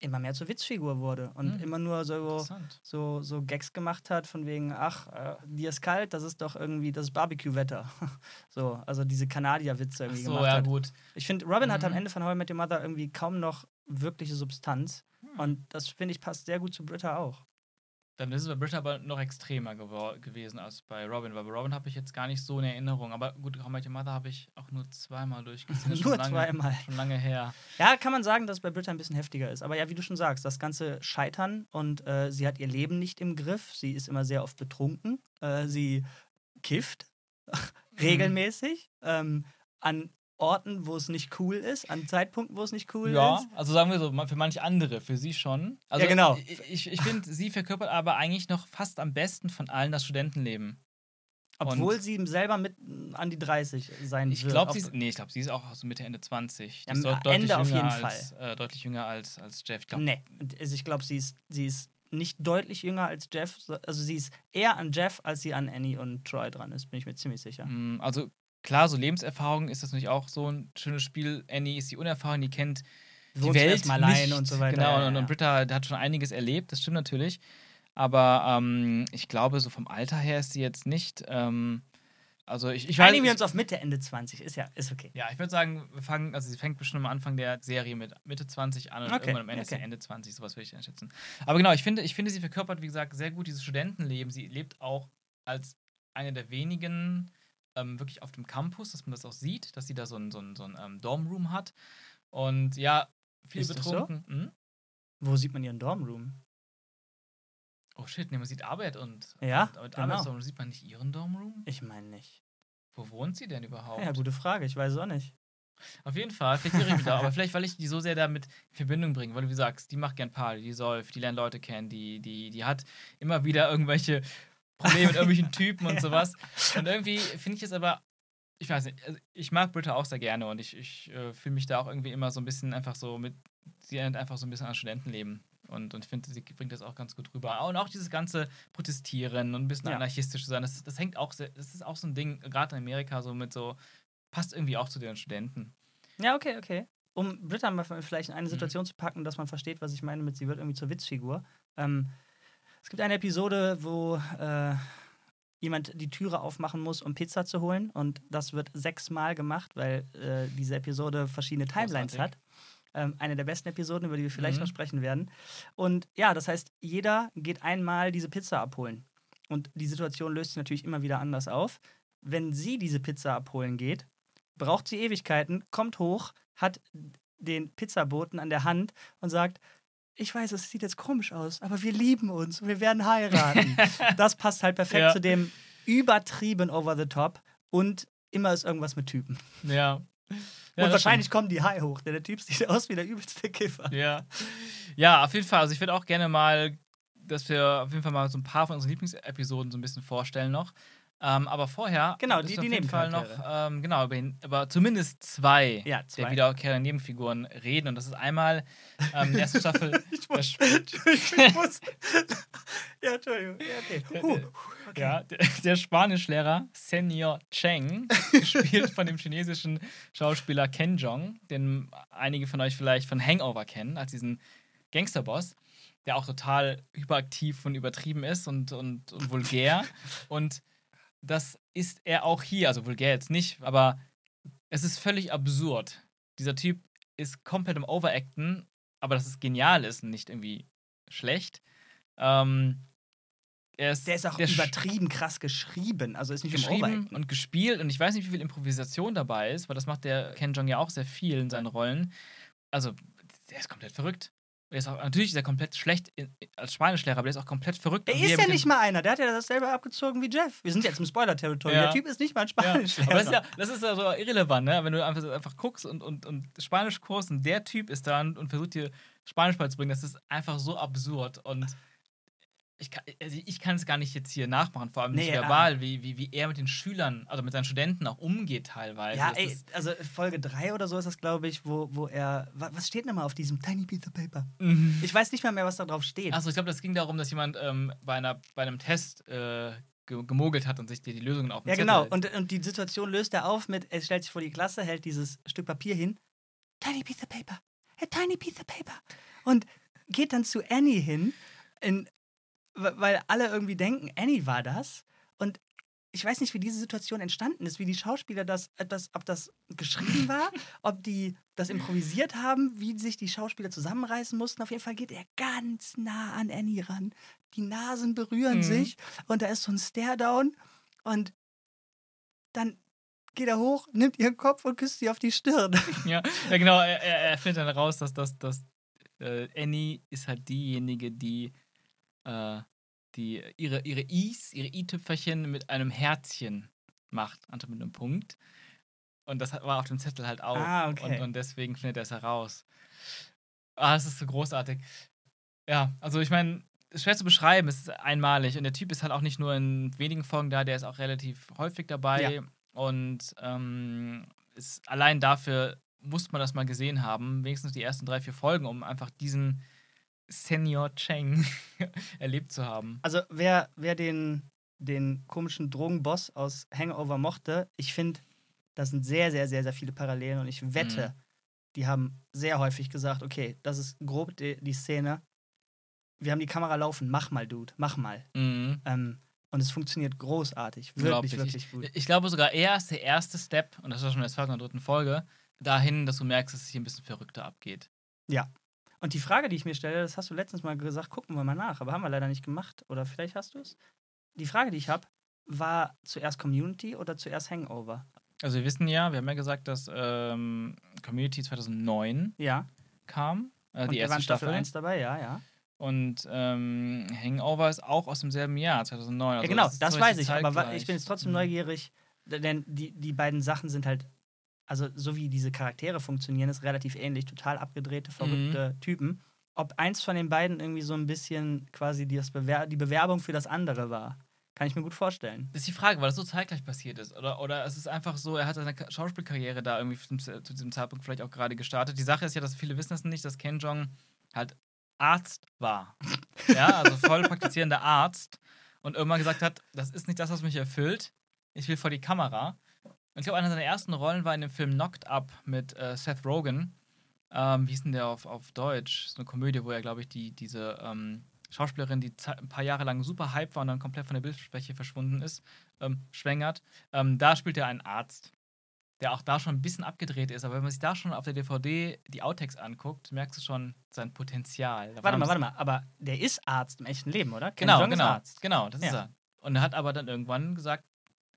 immer mehr zur Witzfigur wurde und Mhm. immer nur so, so, so Gags gemacht hat von wegen, ach, äh, dir ist kalt, das ist doch irgendwie das Barbecue-Wetter. [laughs] so, also diese Kanadier-Witze irgendwie so, gemacht ja, hat. gut. Ich finde, Robin hat am Mhm. Ende von How I Met Your Mother irgendwie kaum noch wirkliche Substanz. Hm. Und das, finde ich, passt sehr gut zu Britta auch. Dann ist es bei Brit aber noch extremer gewesen als bei Robin, weil bei Robin habe ich jetzt gar nicht so eine Erinnerung. Aber gut, How Met Your Mother habe ich auch nur zweimal durchgesehen. [laughs] Nur lange, zweimal. Schon lange her. Ja, kann man sagen, dass es bei Britta ein bisschen heftiger ist. Aber ja, wie du schon sagst, das ganze Scheitern und äh, sie hat ihr Leben nicht im Griff. Sie ist immer sehr oft betrunken. Äh, sie kifft [laughs] regelmäßig ähm, an Orten, wo es nicht cool ist, an Zeitpunkten, wo es nicht cool Ja, ist. also sagen wir so, für manche andere, für sie schon. Also Ja, genau. Ich, ich, finde, sie verkörpert aber eigentlich noch fast am besten von allen das Studentenleben. Obwohl und- sie selber mit mm, an die 30 sein Ich wird. glaube, Ob- sie ist, nee, ich glaube, sie ist auch so Mitte, Ende 20. Die Ja, ist am deut- deutlich Ende auf jünger jeden als, Äh, deutlich jünger als, als Jeff. Ich glaub, Nee, also ich glaube, sie ist, sie ist nicht deutlich jünger als Jeff. so- Also sie ist eher an Jeff, als sie an Annie und Troy dran ist, bin ich mir ziemlich sicher. Mm, Also klar, so Lebenserfahrung ist das natürlich auch so ein schönes Spiel. Annie ist die unerfahren, die kennt die Wohnt Welt zuerst mal allein nicht. und so weiter. Genau, und, und Britta die hat schon einiges erlebt, das stimmt natürlich. Aber ähm, ich glaube, so vom Alter her ist sie jetzt nicht. Ähm, also ich, ich weiß Einigen wir uns auf Mitte, Ende 20. Ist ja, ist okay. Ja, ich würde sagen, wir fangen, also sie fängt bestimmt am Anfang der Serie mit Mitte 20 an und Okay, irgendwann am Ende ist okay. Ende 20, sowas würde ich einschätzen. Aber genau, ich finde, ich finde, sie verkörpert, wie gesagt, sehr gut dieses Studentenleben. Sie lebt auch als eine der wenigen ähm, wirklich auf dem Campus, dass man das auch sieht, dass sie da so ein, so ein, so ein ähm, Dormroom hat. Und ja, viel Ist das so? betrunken. Hm? Wo sieht man ihren Dormroom? Oh shit, nee, man sieht Arbeit und, Ja, und, und genau. Arbeitsraum. Sieht man nicht ihren Dormroom? Ich meine nicht. Wo wohnt sie denn überhaupt? Ja, gute Frage. Ich weiß es auch nicht. Auf jeden Fall, vielleicht irre ich mich da, [laughs] aber vielleicht, weil ich die so sehr damit in Verbindung bringe, weil du wie sagst, die macht gern Party, die säuft, die lernt Leute kennen, die, die, die hat immer wieder irgendwelche Probleme mit irgendwelchen [laughs] Typen und sowas. Und irgendwie finde ich es aber, ich weiß nicht, also ich mag Britta auch sehr gerne und ich, ich äh, fühle mich da auch irgendwie immer so ein bisschen einfach so mit, sie erinnert einfach so ein bisschen an Studentenleben. Und, und ich finde, sie bringt das auch ganz gut rüber. Und auch dieses ganze Protestieren und ein bisschen Ja. anarchistisch zu sein, das, das hängt auch sehr, das ist auch so ein Ding, gerade in Amerika, so mit so, passt irgendwie auch zu den Studenten. Ja, okay, okay. Um Britta mal vielleicht in Mhm. eine Situation zu packen, dass man versteht, was ich meine mit, sie wird irgendwie zur Witzfigur. Ähm, es gibt eine Episode, wo äh, jemand die Türe aufmachen muss, um Pizza zu holen. Und das wird sechsmal gemacht, weil äh, diese Episode verschiedene Timelines Großartig. hat. Ähm, eine der besten Episoden, über die wir vielleicht Mhm. noch sprechen werden. Und ja, das heißt, jeder geht einmal diese Pizza abholen. Und die Situation löst sich natürlich immer wieder anders auf. Wenn sie diese Pizza abholen geht, braucht sie Ewigkeiten, kommt hoch, hat den Pizzaboten an der Hand und sagt, ich weiß, es sieht jetzt komisch aus, aber wir lieben uns und wir werden heiraten. [laughs] das passt halt perfekt Ja. zu dem übertrieben over the top und immer ist irgendwas mit Typen. Ja. ja und wahrscheinlich kommen die High hoch, denn der Typ sieht aus wie der übelste Kiffer. stimmt. Ja. ja, auf jeden Fall. Also ich würde auch gerne mal, dass wir auf jeden Fall mal so ein paar von unseren Lieblingsepisoden so ein bisschen vorstellen noch. Ähm, aber vorher Genau, die- wir auf die jeden Fall noch, ähm, genau, über ihn, aber zumindest zwei, Ja, der zwei. wiederkehrenden Nebenfiguren reden. Und das ist einmal ähm, die erste Staffel. Ich der muss, ich muss. [laughs] [laughs] ja, Entschuldigung. Ja, okay. [laughs] Huh. okay. Ja, der, der Spanischlehrer Senior Cheng, gespielt von dem chinesischen Schauspieler Ken Jeong, den einige von euch vielleicht von Hangover kennen, als diesen Gangsterboss, der auch total hyperaktiv und übertrieben ist und, und, und vulgär. und das ist er auch hier, also vulgär jetzt nicht, aber es ist völlig absurd. Dieser Typ ist komplett im Overacten, aber dass es genial ist und nicht irgendwie schlecht. Ähm, er ist, Der ist auch sch- übertrieben krass geschrieben. Also ist nicht im geschrieben Overacten. und gespielt und ich weiß nicht, wie viel Improvisation dabei ist, weil das macht der Ken Jong ja auch sehr viel in seinen Rollen. Also, der ist komplett verrückt. Er ist auch, natürlich ist er komplett schlecht in, als Spanischlehrer, aber der ist auch komplett verrückt. Er wie ist ja nicht mal einer. Der hat ja dasselbe abgezogen wie Jeff. Wir sind jetzt im Spoiler-Territorium. Ja. Der Typ ist nicht mal ein Ja, Spanisch. aber das ist ja, das ist ja so irrelevant, ne? wenn du einfach, einfach guckst und, und, und Spanischkurs und der Typ ist da und, und versucht dir Spanisch beizubringen. Das ist einfach so absurd und ich kann, also ich kann es gar nicht jetzt hier nachmachen, vor allem nicht Nee, ah. verbal, wie, wie, wie er mit den Schülern, also mit seinen Studenten auch umgeht teilweise. Ja, ey, also Folge 3 oder so ist das, glaube ich, wo, wo er. wa- Was steht denn mal auf diesem Tiny Piece of Paper? Mhm. Ich weiß nicht mal mehr, was da drauf steht. Achso, ich glaube, das ging darum, dass jemand ähm, bei, einer, bei einem Test äh, ge- gemogelt hat und sich die, die Lösungen auf den ja, genau. Und, und die Situation löst er auf mit: Er stellt sich vor die Klasse, hält dieses Stück Papier hin. Tiny Piece of Paper. A tiny piece of paper. Und geht dann zu Annie hin, in, weil alle irgendwie denken, Annie war das. Und ich weiß nicht, wie diese Situation entstanden ist, wie die Schauspieler das, etwas, ob das geschrieben war, [laughs] ob die das improvisiert haben, wie sich die Schauspieler zusammenreißen mussten. Auf jeden Fall geht er ganz nah an Annie ran. Die Nasen berühren Mhm. sich und da ist so ein Stare-Down und dann geht er hoch, nimmt ihren Kopf und küsst sie auf die Stirn. [laughs] Ja, ja genau. Er, er, er findet dann raus, dass, dass, dass äh, Annie ist halt diejenige, die, äh, die ihre, ihre Is, ihre i-Tüpferchen mit einem Herzchen macht, anstatt mit einem Punkt. Und das war auf dem Zettel halt auch. Ah, okay. und, und deswegen findet er es heraus. Ah, es ist so großartig. Ja, also ich meine, ist schwer zu beschreiben, es ist einmalig. Und der Typ ist halt auch nicht nur in wenigen Folgen da, der ist auch relativ häufig dabei. Ja. Und ähm, ist, allein dafür muss man das mal gesehen haben, wenigstens die ersten drei, vier Folgen, um einfach diesen Senior Cheng [laughs] erlebt zu haben. Also wer, wer den, den komischen Drogenboss aus Hangover mochte, ich finde, das sind sehr, sehr, sehr, sehr viele Parallelen und ich wette, Mhm. die haben sehr häufig gesagt, okay, das ist grob die, die Szene. Wir haben die Kamera laufen, mach mal, Dude, mach mal. Mhm. Ähm, und es funktioniert großartig, wirklich, wirklich gut. Ich, glaube sogar, er ist der erste Step, und das war schon in der zweiten oder dritten Folge, dahin, dass du merkst, dass es hier ein bisschen verrückter abgeht. Und die Frage, die ich mir stelle, das hast du letztens mal gesagt, gucken wir mal nach, aber haben wir leider nicht gemacht. Oder vielleicht hast du es. Die Frage, die ich habe, war zuerst Community oder zuerst Hangover? Also wir wissen ja, wir haben ja gesagt, dass ähm, Community 2009 Ja. kam, äh, Und die er erste war in Staffel Staffel. 1 dabei, ja, ja. Und ähm, Hangover ist auch aus dem selben Jahr, 2009. Also ja, genau, das, so weiß ich. Aber ich bin jetzt trotzdem Mhm. neugierig, denn die, die beiden Sachen sind halt, also so wie diese Charaktere funktionieren, ist relativ ähnlich. Total abgedrehte, verrückte Mhm. Typen. Ob eins von den beiden irgendwie so ein bisschen quasi die, Bewer die Bewerbung für das andere war, kann ich mir gut vorstellen. Das ist die Frage, weil das so zeitgleich passiert ist. Oder, oder es ist einfach so, er hat seine Ka- Schauspielkarriere da irgendwie zu diesem- zu diesem Zeitpunkt vielleicht auch gerade gestartet. Die Sache ist ja, dass viele wissen das nicht, dass Ken Jong halt Arzt war. [laughs] ja, also voll praktizierender Arzt. Und irgendwann gesagt hat, das ist nicht das, was mich erfüllt. Ich will vor die Kamera. Ich glaube, einer seiner ersten Rollen war in dem Film Knocked Up mit äh, Seth Rogen. Ähm, wie hieß denn der auf, auf Deutsch? So eine Komödie, wo er, glaube ich, die, diese ähm, Schauspielerin, die ein paar Jahre lang super hype war und dann komplett von der Bildfläche verschwunden ist, ähm, schwängert. Ähm, da spielt er einen Arzt, der auch da schon ein bisschen abgedreht ist. Aber wenn man sich da schon auf der DVD die Outtakes anguckt, merkst du schon sein Potenzial. Da war Warte mal, warte mal, aber der ist Arzt im echten Leben, oder? Ken Genau, ist genau, Arzt. genau, das ist Ja. er. Und er hat aber dann irgendwann gesagt,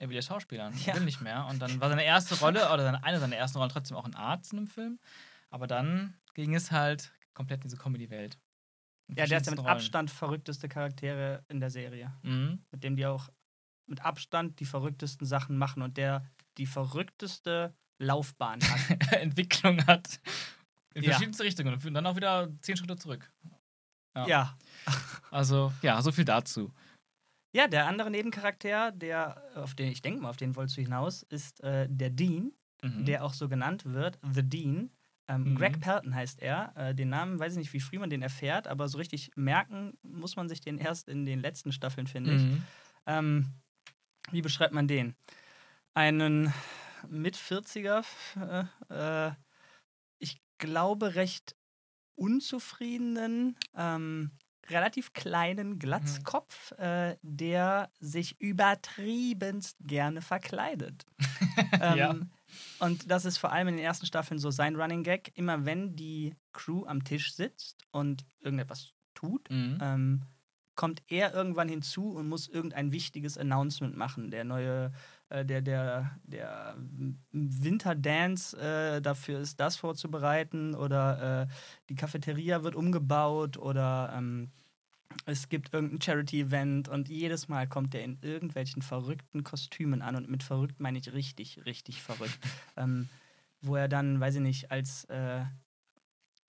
er [laughs] will ja Schauspielern, Ja. will nicht mehr. Und dann war seine erste Rolle, oder seine, eine seiner ersten Rollen trotzdem auch ein Arzt in einem Film. Aber dann ging es halt komplett in diese Comedy-Welt. Ja, der ist ja mit Rollen. Abstand verrückteste Charaktere in der Serie. Mhm. Mit dem die auch mit Abstand die verrücktesten Sachen machen und der die verrückteste Laufbahn hat. [laughs] Entwicklung hat. In Ja. verschiedenste Richtungen und dann auch wieder zehn Schritte zurück. Ja. ja. Also, ja, so viel dazu. Ja, der andere Nebencharakter, der, auf den ich denke mal, auf den wolltest du hinaus, ist äh, der Dean, Mhm. der auch so genannt wird, The Dean. Ähm, Mhm. Greg Pelton heißt er. Äh, den Namen weiß ich nicht, wie früh man den erfährt, aber so richtig merken muss man sich den erst in den letzten Staffeln, finde ich. Mhm. Ähm, wie beschreibt man den? Einen mit 40er, äh, äh, ich glaube, recht unzufriedenen, ähm, relativ kleinen Glatzkopf, äh, der sich übertriebenst gerne verkleidet. [laughs] ähm, Ja. Und das ist vor allem in den ersten Staffeln so sein Running Gag. Immer wenn die Crew am Tisch sitzt und irgendetwas tut, Mhm. ähm, kommt er irgendwann hinzu und muss irgendein wichtiges Announcement machen. Der neue, äh, der, der, der Winterdance, äh, dafür ist das vorzubereiten oder äh, die Cafeteria wird umgebaut oder ähm, es gibt irgendein Charity-Event und jedes Mal kommt er in irgendwelchen verrückten Kostümen an und mit verrückt meine ich richtig, richtig verrückt. [laughs] ähm, wo er dann, weiß ich nicht, als äh,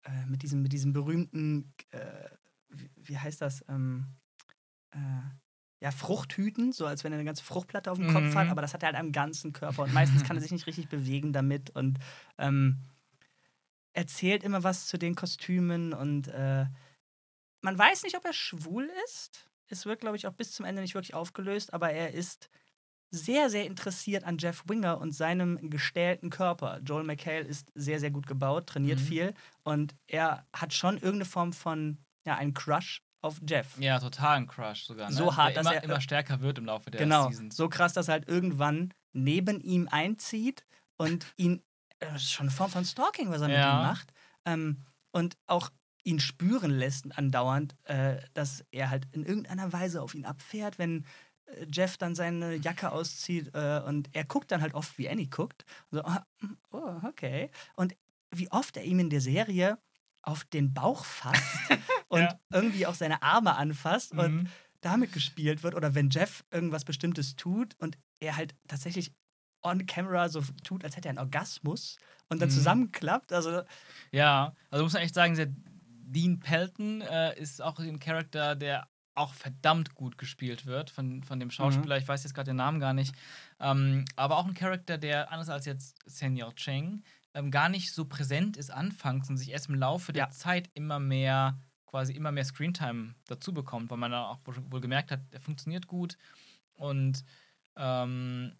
äh, mit, diesem, mit diesem berühmten, äh, wie, wie heißt das? Ähm, äh, ja, Fruchthüten, so als wenn er eine ganze Fruchtplatte auf dem Kopf Mhm. hat, aber das hat er halt am ganzen Körper und meistens kann er sich nicht richtig bewegen damit und ähm, erzählt immer was zu den Kostümen und äh, man weiß nicht, ob er schwul ist. Es wird, glaube ich, auch bis zum Ende nicht wirklich aufgelöst, aber er ist sehr, sehr interessiert an Jeff Winger und seinem gestählten Körper. Joel McHale ist sehr, sehr gut gebaut, trainiert Mhm. viel und er hat schon irgendeine Form von, ja, einen Crush auf Jeff. Ja, total ein Crush sogar. Ne? So hart, der dass immer, er- immer stärker wird im Laufe der genau, Seasons. so krass, dass er halt irgendwann neben ihm einzieht und ihn, äh, das ist schon eine Form von Stalking, was er mit Ja. ihm macht, ähm, und auch ihn spüren lässt andauernd, äh, dass er halt in irgendeiner Weise auf ihn abfährt, wenn äh, Jeff dann seine Jacke auszieht äh, und er guckt dann halt oft, wie Annie guckt. So, ah, mm, oh, okay. Und wie oft er ihm in der Serie auf den Bauch fasst [laughs] und Ja. irgendwie auch seine Arme anfasst und Mhm. damit gespielt wird oder wenn Jeff irgendwas Bestimmtes tut und er halt tatsächlich on camera so tut, als hätte er einen Orgasmus und dann Mhm. zusammenklappt. Also Ja, also muss man echt sagen, der Dean Pelton äh, ist auch ein Charakter, der auch verdammt gut gespielt wird von, von dem Schauspieler. Ich weiß jetzt gerade den Namen gar nicht. Ähm, aber auch ein Charakter, der anders als jetzt Senior Cheng ähm, gar nicht so präsent ist anfangs und sich erst im Laufe der Ja. Zeit immer mehr quasi immer mehr Screentime dazu bekommt, weil man dann auch wohl, wohl gemerkt hat, er funktioniert gut und ähm,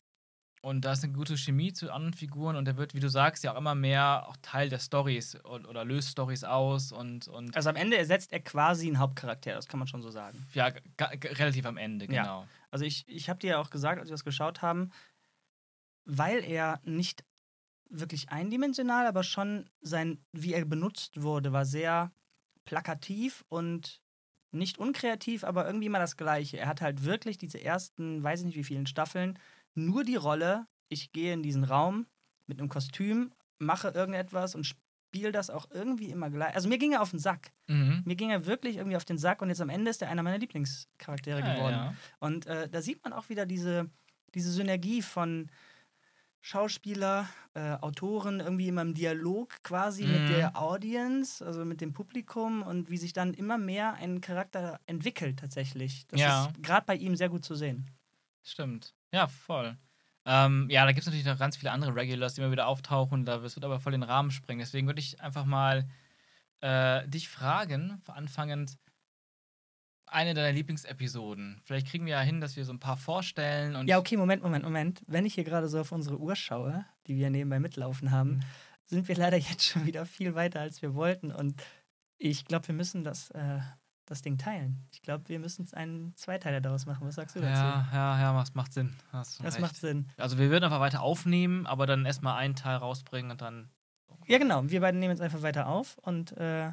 und da ist eine gute Chemie zu anderen Figuren und der wird, wie du sagst, ja auch immer mehr auch Teil der Stories oder, oder löst Stories aus und, und Also am Ende ersetzt er quasi einen Hauptcharakter, das kann man schon so sagen. ja, relativ am Ende, Ja. genau. Also ich, ich habe dir ja auch gesagt, als wir das geschaut haben, weil er nicht wirklich eindimensional, aber schon sein, wie er benutzt wurde, war sehr plakativ und nicht unkreativ, aber irgendwie immer das Gleiche. Er hat halt wirklich diese ersten, weiß ich nicht wie vielen Staffeln, nur die Rolle, ich gehe in diesen Raum mit einem Kostüm, mache irgendetwas und spiele das auch irgendwie immer gleich. Also mir ging er auf den Sack. Mhm. Mir ging er wirklich irgendwie auf den Sack und jetzt am Ende ist er einer meiner Lieblingscharaktere Ja, geworden. ja. Und äh, da sieht man auch wieder diese, diese Synergie von Schauspieler, äh, Autoren irgendwie immer im Dialog quasi Mhm. mit der Audience, also mit dem Publikum und wie sich dann immer mehr ein Charakter entwickelt tatsächlich. Das Ja. ist gerade bei ihm sehr gut zu sehen. Stimmt. Ja, voll. Ähm, ja, da gibt es natürlich noch ganz viele andere Regulars, die immer wieder auftauchen. Da das wird aber voll den Rahmen sprengen. Deswegen würde ich einfach mal äh, dich fragen, anfangend, eine deiner Lieblingsepisoden. Vielleicht kriegen wir ja hin, dass wir so ein paar vorstellen. Und Ja, okay, Moment, Moment, Moment. Wenn ich hier gerade so auf unsere Uhr schaue, die wir nebenbei mitlaufen haben, Mhm. sind wir leider [laughs] jetzt schon wieder viel weiter, als wir wollten. Und ich glaube, wir müssen das, äh, das Ding teilen. Ich glaube, wir müssen einen Zweiteiler daraus machen. Was sagst du dazu? Ja, ja, ja, das macht Sinn. Das recht. macht Sinn. Also wir würden einfach weiter aufnehmen, aber dann erstmal einen Teil rausbringen und dann. Ja, genau. Wir beiden nehmen jetzt einfach weiter auf und äh,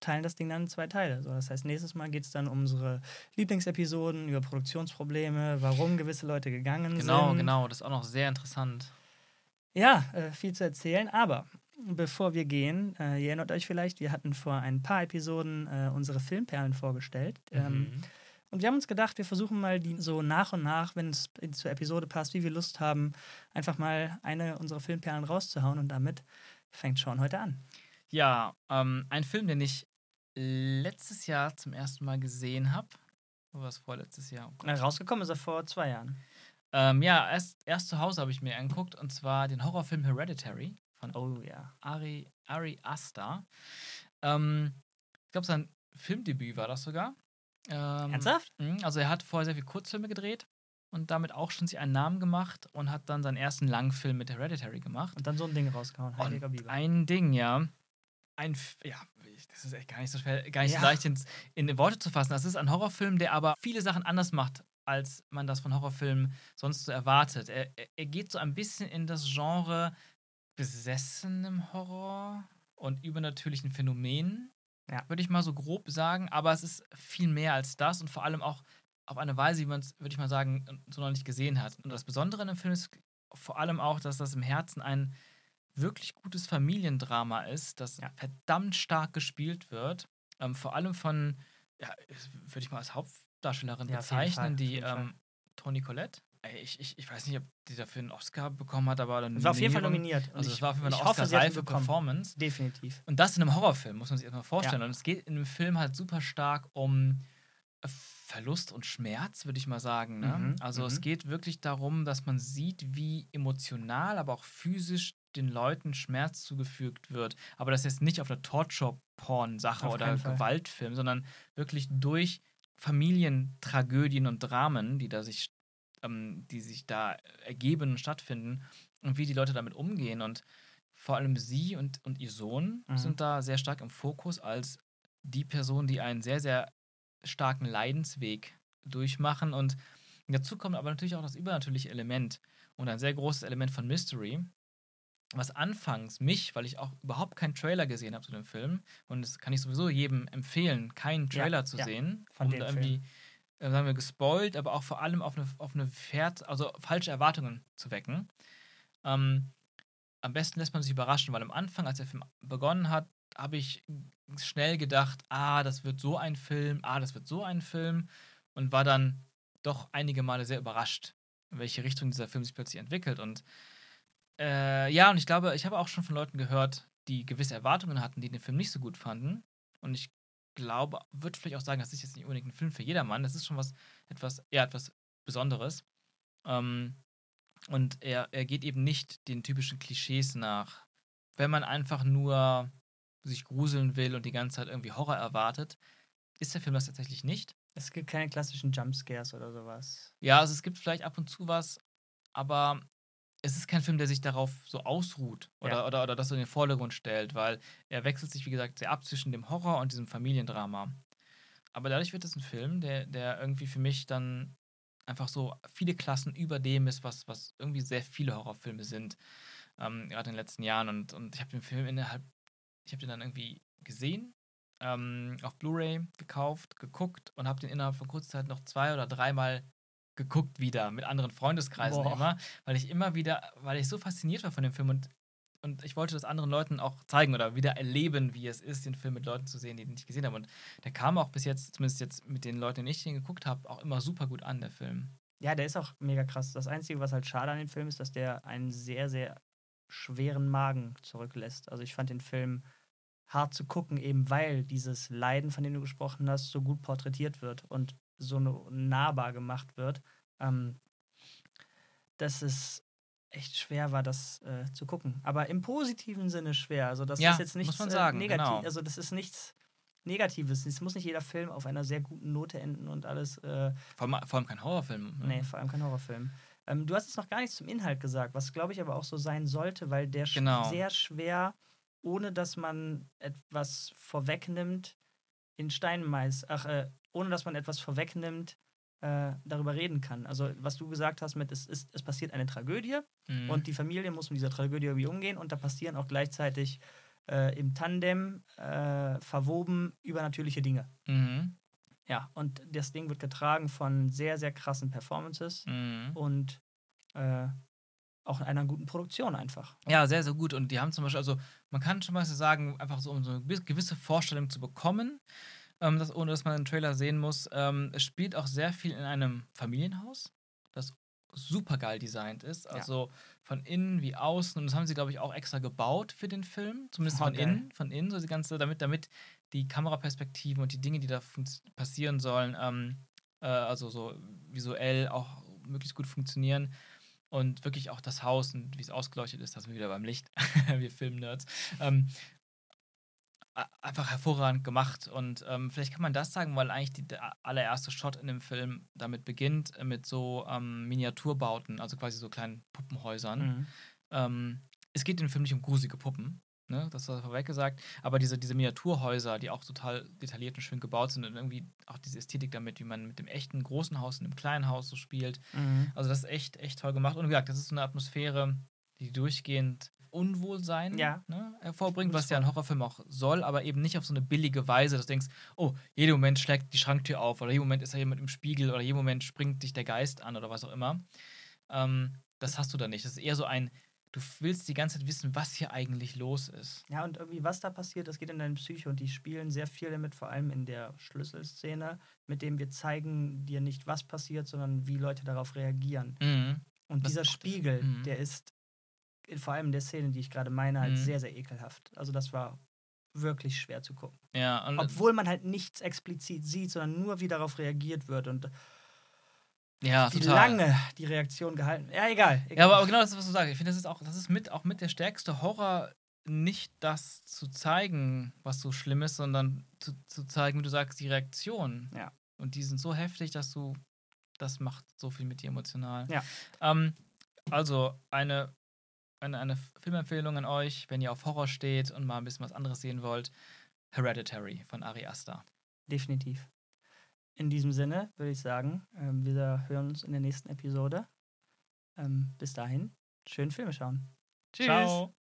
teilen das Ding dann in zwei Teile. So, das heißt, nächstes Mal geht es dann um unsere Lieblingsepisoden, über Produktionsprobleme, warum gewisse Leute gegangen Genau, sind. genau. Das ist auch noch sehr interessant. Ja, äh, viel zu erzählen, aber bevor wir gehen, äh, ihr erinnert euch vielleicht, wir hatten vor ein paar Episoden äh, unsere Filmperlen vorgestellt. Ähm, Mhm. und wir haben uns gedacht, wir versuchen mal die so nach und nach, wenn es zur Episode passt, wie wir Lust haben, einfach mal eine unserer Filmperlen rauszuhauen und damit fängt Sean heute an. Ja, ähm, ein Film, den ich letztes Jahr zum ersten Mal gesehen habe. War es vorletztes Jahr? Oh rausgekommen ist er vor zwei Jahren. Ähm, ja, erst, erst zu Hause habe ich mir angeguckt und zwar den Horrorfilm Hereditary von Oh ja. Ari, Ari Aster. Ähm, ich glaube, sein Filmdebüt war das sogar. Ähm, Ernsthaft? mh, Also er hat vorher sehr viele Kurzfilme gedreht und damit auch schon sich einen Namen gemacht und hat dann seinen ersten Langfilm mit Hereditary gemacht. Und dann so ein Ding rausgehauen. Heiliger Und Bibel. ein Ding, ja. Ein, F- ja, das ist echt gar nicht so schwer, gar nicht Ja. so leicht in, in Worte zu fassen. Das ist ein Horrorfilm, der aber viele Sachen anders macht, als man das von Horrorfilmen sonst so erwartet. Er, er- er geht so ein bisschen in das Genre besessenem Horror und übernatürlichen Phänomenen, Ja. würde ich mal so grob sagen. Aber es ist viel mehr als das und vor allem auch auf eine Weise, wie man es, würde ich mal sagen, so noch nicht gesehen hat. Und das Besondere an dem Film ist vor allem auch, dass das im Herzen ein wirklich gutes Familiendrama ist, das Ja. verdammt stark gespielt wird. Ähm, vor allem von, ja, würde ich mal als Hauptdarstellerin Ja, bezeichnen, Fall, die ähm, Toni Collette. Ich, ich, ich weiß nicht, ob die dafür einen Oscar bekommen hat, aber dann War auf jeden Fall nominiert. Und Also es ich- war auf jeden Fall ich eine Oscar-reife. Performance. Definitiv. Und das in einem Horrorfilm, muss man sich erstmal vorstellen. Und es geht in dem Film halt super stark um äh, Verlust und Schmerz, würde ich mal sagen. Ne? Mhm, also es mhm. geht wirklich darum, dass man sieht, wie emotional, aber auch physisch den Leuten Schmerz zugefügt wird. Aber das ist jetzt nicht auf einer Torture-Porn-Sache oder. Gewaltfilm, sondern wirklich durch Familientragödien und Dramen, die da sich, ähm, die sich da ergeben und stattfinden und wie die Leute damit umgehen. Und vor allem sie und, und ihr Sohn Mhm. sind da sehr stark im Fokus als die Person, die einen sehr, sehr starken Leidensweg durchmachen. Und dazu kommt aber natürlich auch das übernatürliche Element und ein sehr großes Element von Mystery, was anfangs mich, weil ich auch überhaupt keinen Trailer gesehen habe zu dem Film, und das kann ich sowieso jedem empfehlen, keinen Ja, Trailer zu ja, sehen, von um da irgendwie, sagen wir, gespoilt, aber auch vor allem auf eine, auf eine Pferd, also falsche Erwartungen zu wecken. Ähm, am besten lässt man sich überraschen, weil am Anfang, als der Film begonnen hat, habe ich schnell gedacht, ah, das wird so ein Film, ah, das wird so ein Film und war dann doch einige Male sehr überrascht, in welche Richtung dieser Film sich plötzlich entwickelt. Und äh, ja, und ich glaube, ich habe auch schon von Leuten gehört, die gewisse Erwartungen hatten, die den Film nicht so gut fanden. Und ich glaube, würde vielleicht auch sagen, das ist jetzt nicht unbedingt ein Film für jedermann. Das ist schon was, etwas, eher etwas Besonderes. Ähm, und er, er geht eben nicht den typischen Klischees nach. Wenn man einfach nur sich gruseln will und die ganze Zeit irgendwie Horror erwartet, ist der Film das tatsächlich nicht. Es gibt keine klassischen Jumpscares oder sowas. Ja, also es gibt vielleicht ab und zu was, aber es ist kein Film, der sich darauf so ausruht oder, Ja. oder, oder das so in den Vordergrund stellt, weil er wechselt sich, wie gesagt, sehr ab zwischen dem Horror und diesem Familiendrama. Aber dadurch wird es ein Film, der, der irgendwie für mich dann einfach so viele Klassen über dem ist, was, was irgendwie sehr viele Horrorfilme sind, ähm, gerade in den letzten Jahren. Und, und ich habe den Film innerhalb, ich habe den dann irgendwie gesehen, ähm, auf Blu-ray gekauft, geguckt und habe den innerhalb von kurzer Zeit noch zwei oder dreimal geguckt wieder mit anderen Freundeskreisen Boah. immer, weil ich immer wieder, weil ich so fasziniert war von dem Film und, und ich wollte das anderen Leuten auch zeigen oder wieder erleben, wie es ist, den Film mit Leuten zu sehen, die den nicht gesehen haben. Und der kam auch bis jetzt, zumindest jetzt mit den Leuten, die ich den geguckt habe, auch immer super gut an, der Film. Ja, der ist auch mega krass. Das Einzige, was halt schade an dem Film ist, dass der einen sehr, sehr schweren Magen zurücklässt. Also ich fand den Film hart zu gucken, eben weil dieses Leiden, von dem du gesprochen hast, so gut porträtiert wird und so nahbar gemacht wird, ähm, dass es echt schwer war, das äh, zu gucken. Aber im positiven Sinne schwer. Also das Ja, ist jetzt nichts äh, negativ. genau. Also das ist nichts Negatives. Es muss nicht jeder Film auf einer sehr guten Note enden und alles. Äh, Vor allem, vor allem kein Horrorfilm. ne? Nee, vor allem kein Horrorfilm. Ähm, du hast jetzt noch gar nichts zum Inhalt gesagt, was glaube ich aber auch so sein sollte, weil der sch- Genau. sehr schwer, ohne dass man etwas vorwegnimmt, in Stein ach, äh, ohne dass man etwas vorwegnimmt, äh, darüber reden kann. Also was du gesagt hast mit, es, ist, es passiert eine Tragödie Mhm. und die Familie muss mit dieser Tragödie irgendwie umgehen und da passieren auch gleichzeitig äh, im Tandem äh, verwoben übernatürliche Dinge. Mhm. Ja, und das Ding wird getragen von sehr, sehr krassen Performances Mhm. und äh, auch in einer guten Produktion einfach. Ja, sehr, sehr gut. Und die haben zum Beispiel, also man kann schon mal so sagen, einfach so, um so eine gewi- gewisse Vorstellung zu bekommen, ähm, dass, ohne dass man einen Trailer sehen muss. Ähm, es spielt auch sehr viel in einem Familienhaus, das super geil designt ist. Ja. Also von innen wie außen. Und das haben sie, glaube ich, auch extra gebaut für den Film. Zumindest Oh, von geil. innen. Von innen, so die ganze, damit, damit die Kameraperspektiven und die Dinge, die da passieren sollen, ähm, äh, also so visuell auch möglichst gut funktionieren. Und wirklich auch das Haus und wie es ausgeleuchtet ist, das sind wir wieder beim Licht, [laughs] wir Filmnerds. Ähm, einfach hervorragend gemacht. Und ähm, vielleicht kann man das sagen, weil eigentlich die, der allererste Shot in dem Film damit beginnt, äh, mit so ähm, Miniaturbauten, also quasi so kleinen Puppenhäusern. Mhm. Ähm, es geht im Film nicht um gruselige Puppen, ne? das war vorweg gesagt, aber diese, diese Miniaturhäuser, die auch total detailliert und schön gebaut sind und irgendwie auch diese Ästhetik damit, wie man mit dem echten großen Haus und dem kleinen Haus so spielt. Mhm. Also das ist echt, echt toll gemacht. Und wie gesagt, das ist so eine Atmosphäre, die durchgehend Unwohlsein Ja. ne, hervorbringt, was ja ein Horrorfilm auch soll, aber eben nicht auf so eine billige Weise, dass du denkst, oh, jeden Moment schlägt die Schranktür auf oder jeden Moment ist da jemand im Spiegel oder jeden Moment springt dich der Geist an oder was auch immer. Ähm, das hast du da nicht. Das ist eher so ein, du willst die ganze Zeit wissen, was hier eigentlich los ist. Ja, und irgendwie, was da passiert, das geht in deine Psyche und die spielen sehr viel damit, vor allem in der Schlüsselszene, mit dem wir zeigen dir nicht, was passiert, sondern wie Leute darauf reagieren. Mhm. Und Was dieser Spiegel, Mhm. der ist vor allem in der Szene, die ich gerade meine, halt Mhm. sehr, sehr ekelhaft. Also das war wirklich schwer zu gucken. Ja, Obwohl man halt nichts explizit sieht, sondern nur wie darauf reagiert wird und ja, wie total. lange die Reaktion gehalten Ja, egal. Ja, aber genau das ist, was du sagst. Ich finde, das ist auch, das ist mit, auch mit der stärkste Horror, nicht das zu zeigen, was so schlimm ist, sondern zu, zu zeigen, wie du sagst, die Reaktion. Ja. Und die sind so heftig, dass du, das macht so viel mit dir emotional. Ja. Ähm, also eine, eine, eine Filmempfehlung an euch, wenn ihr auf Horror steht und mal ein bisschen was anderes sehen wollt. Hereditary von Ari Aster. Definitiv. In diesem Sinne würde ich sagen, ähm, wir hören uns in der nächsten Episode. Ähm, bis dahin, schönen Filme schauen. Tschüss. Ciao.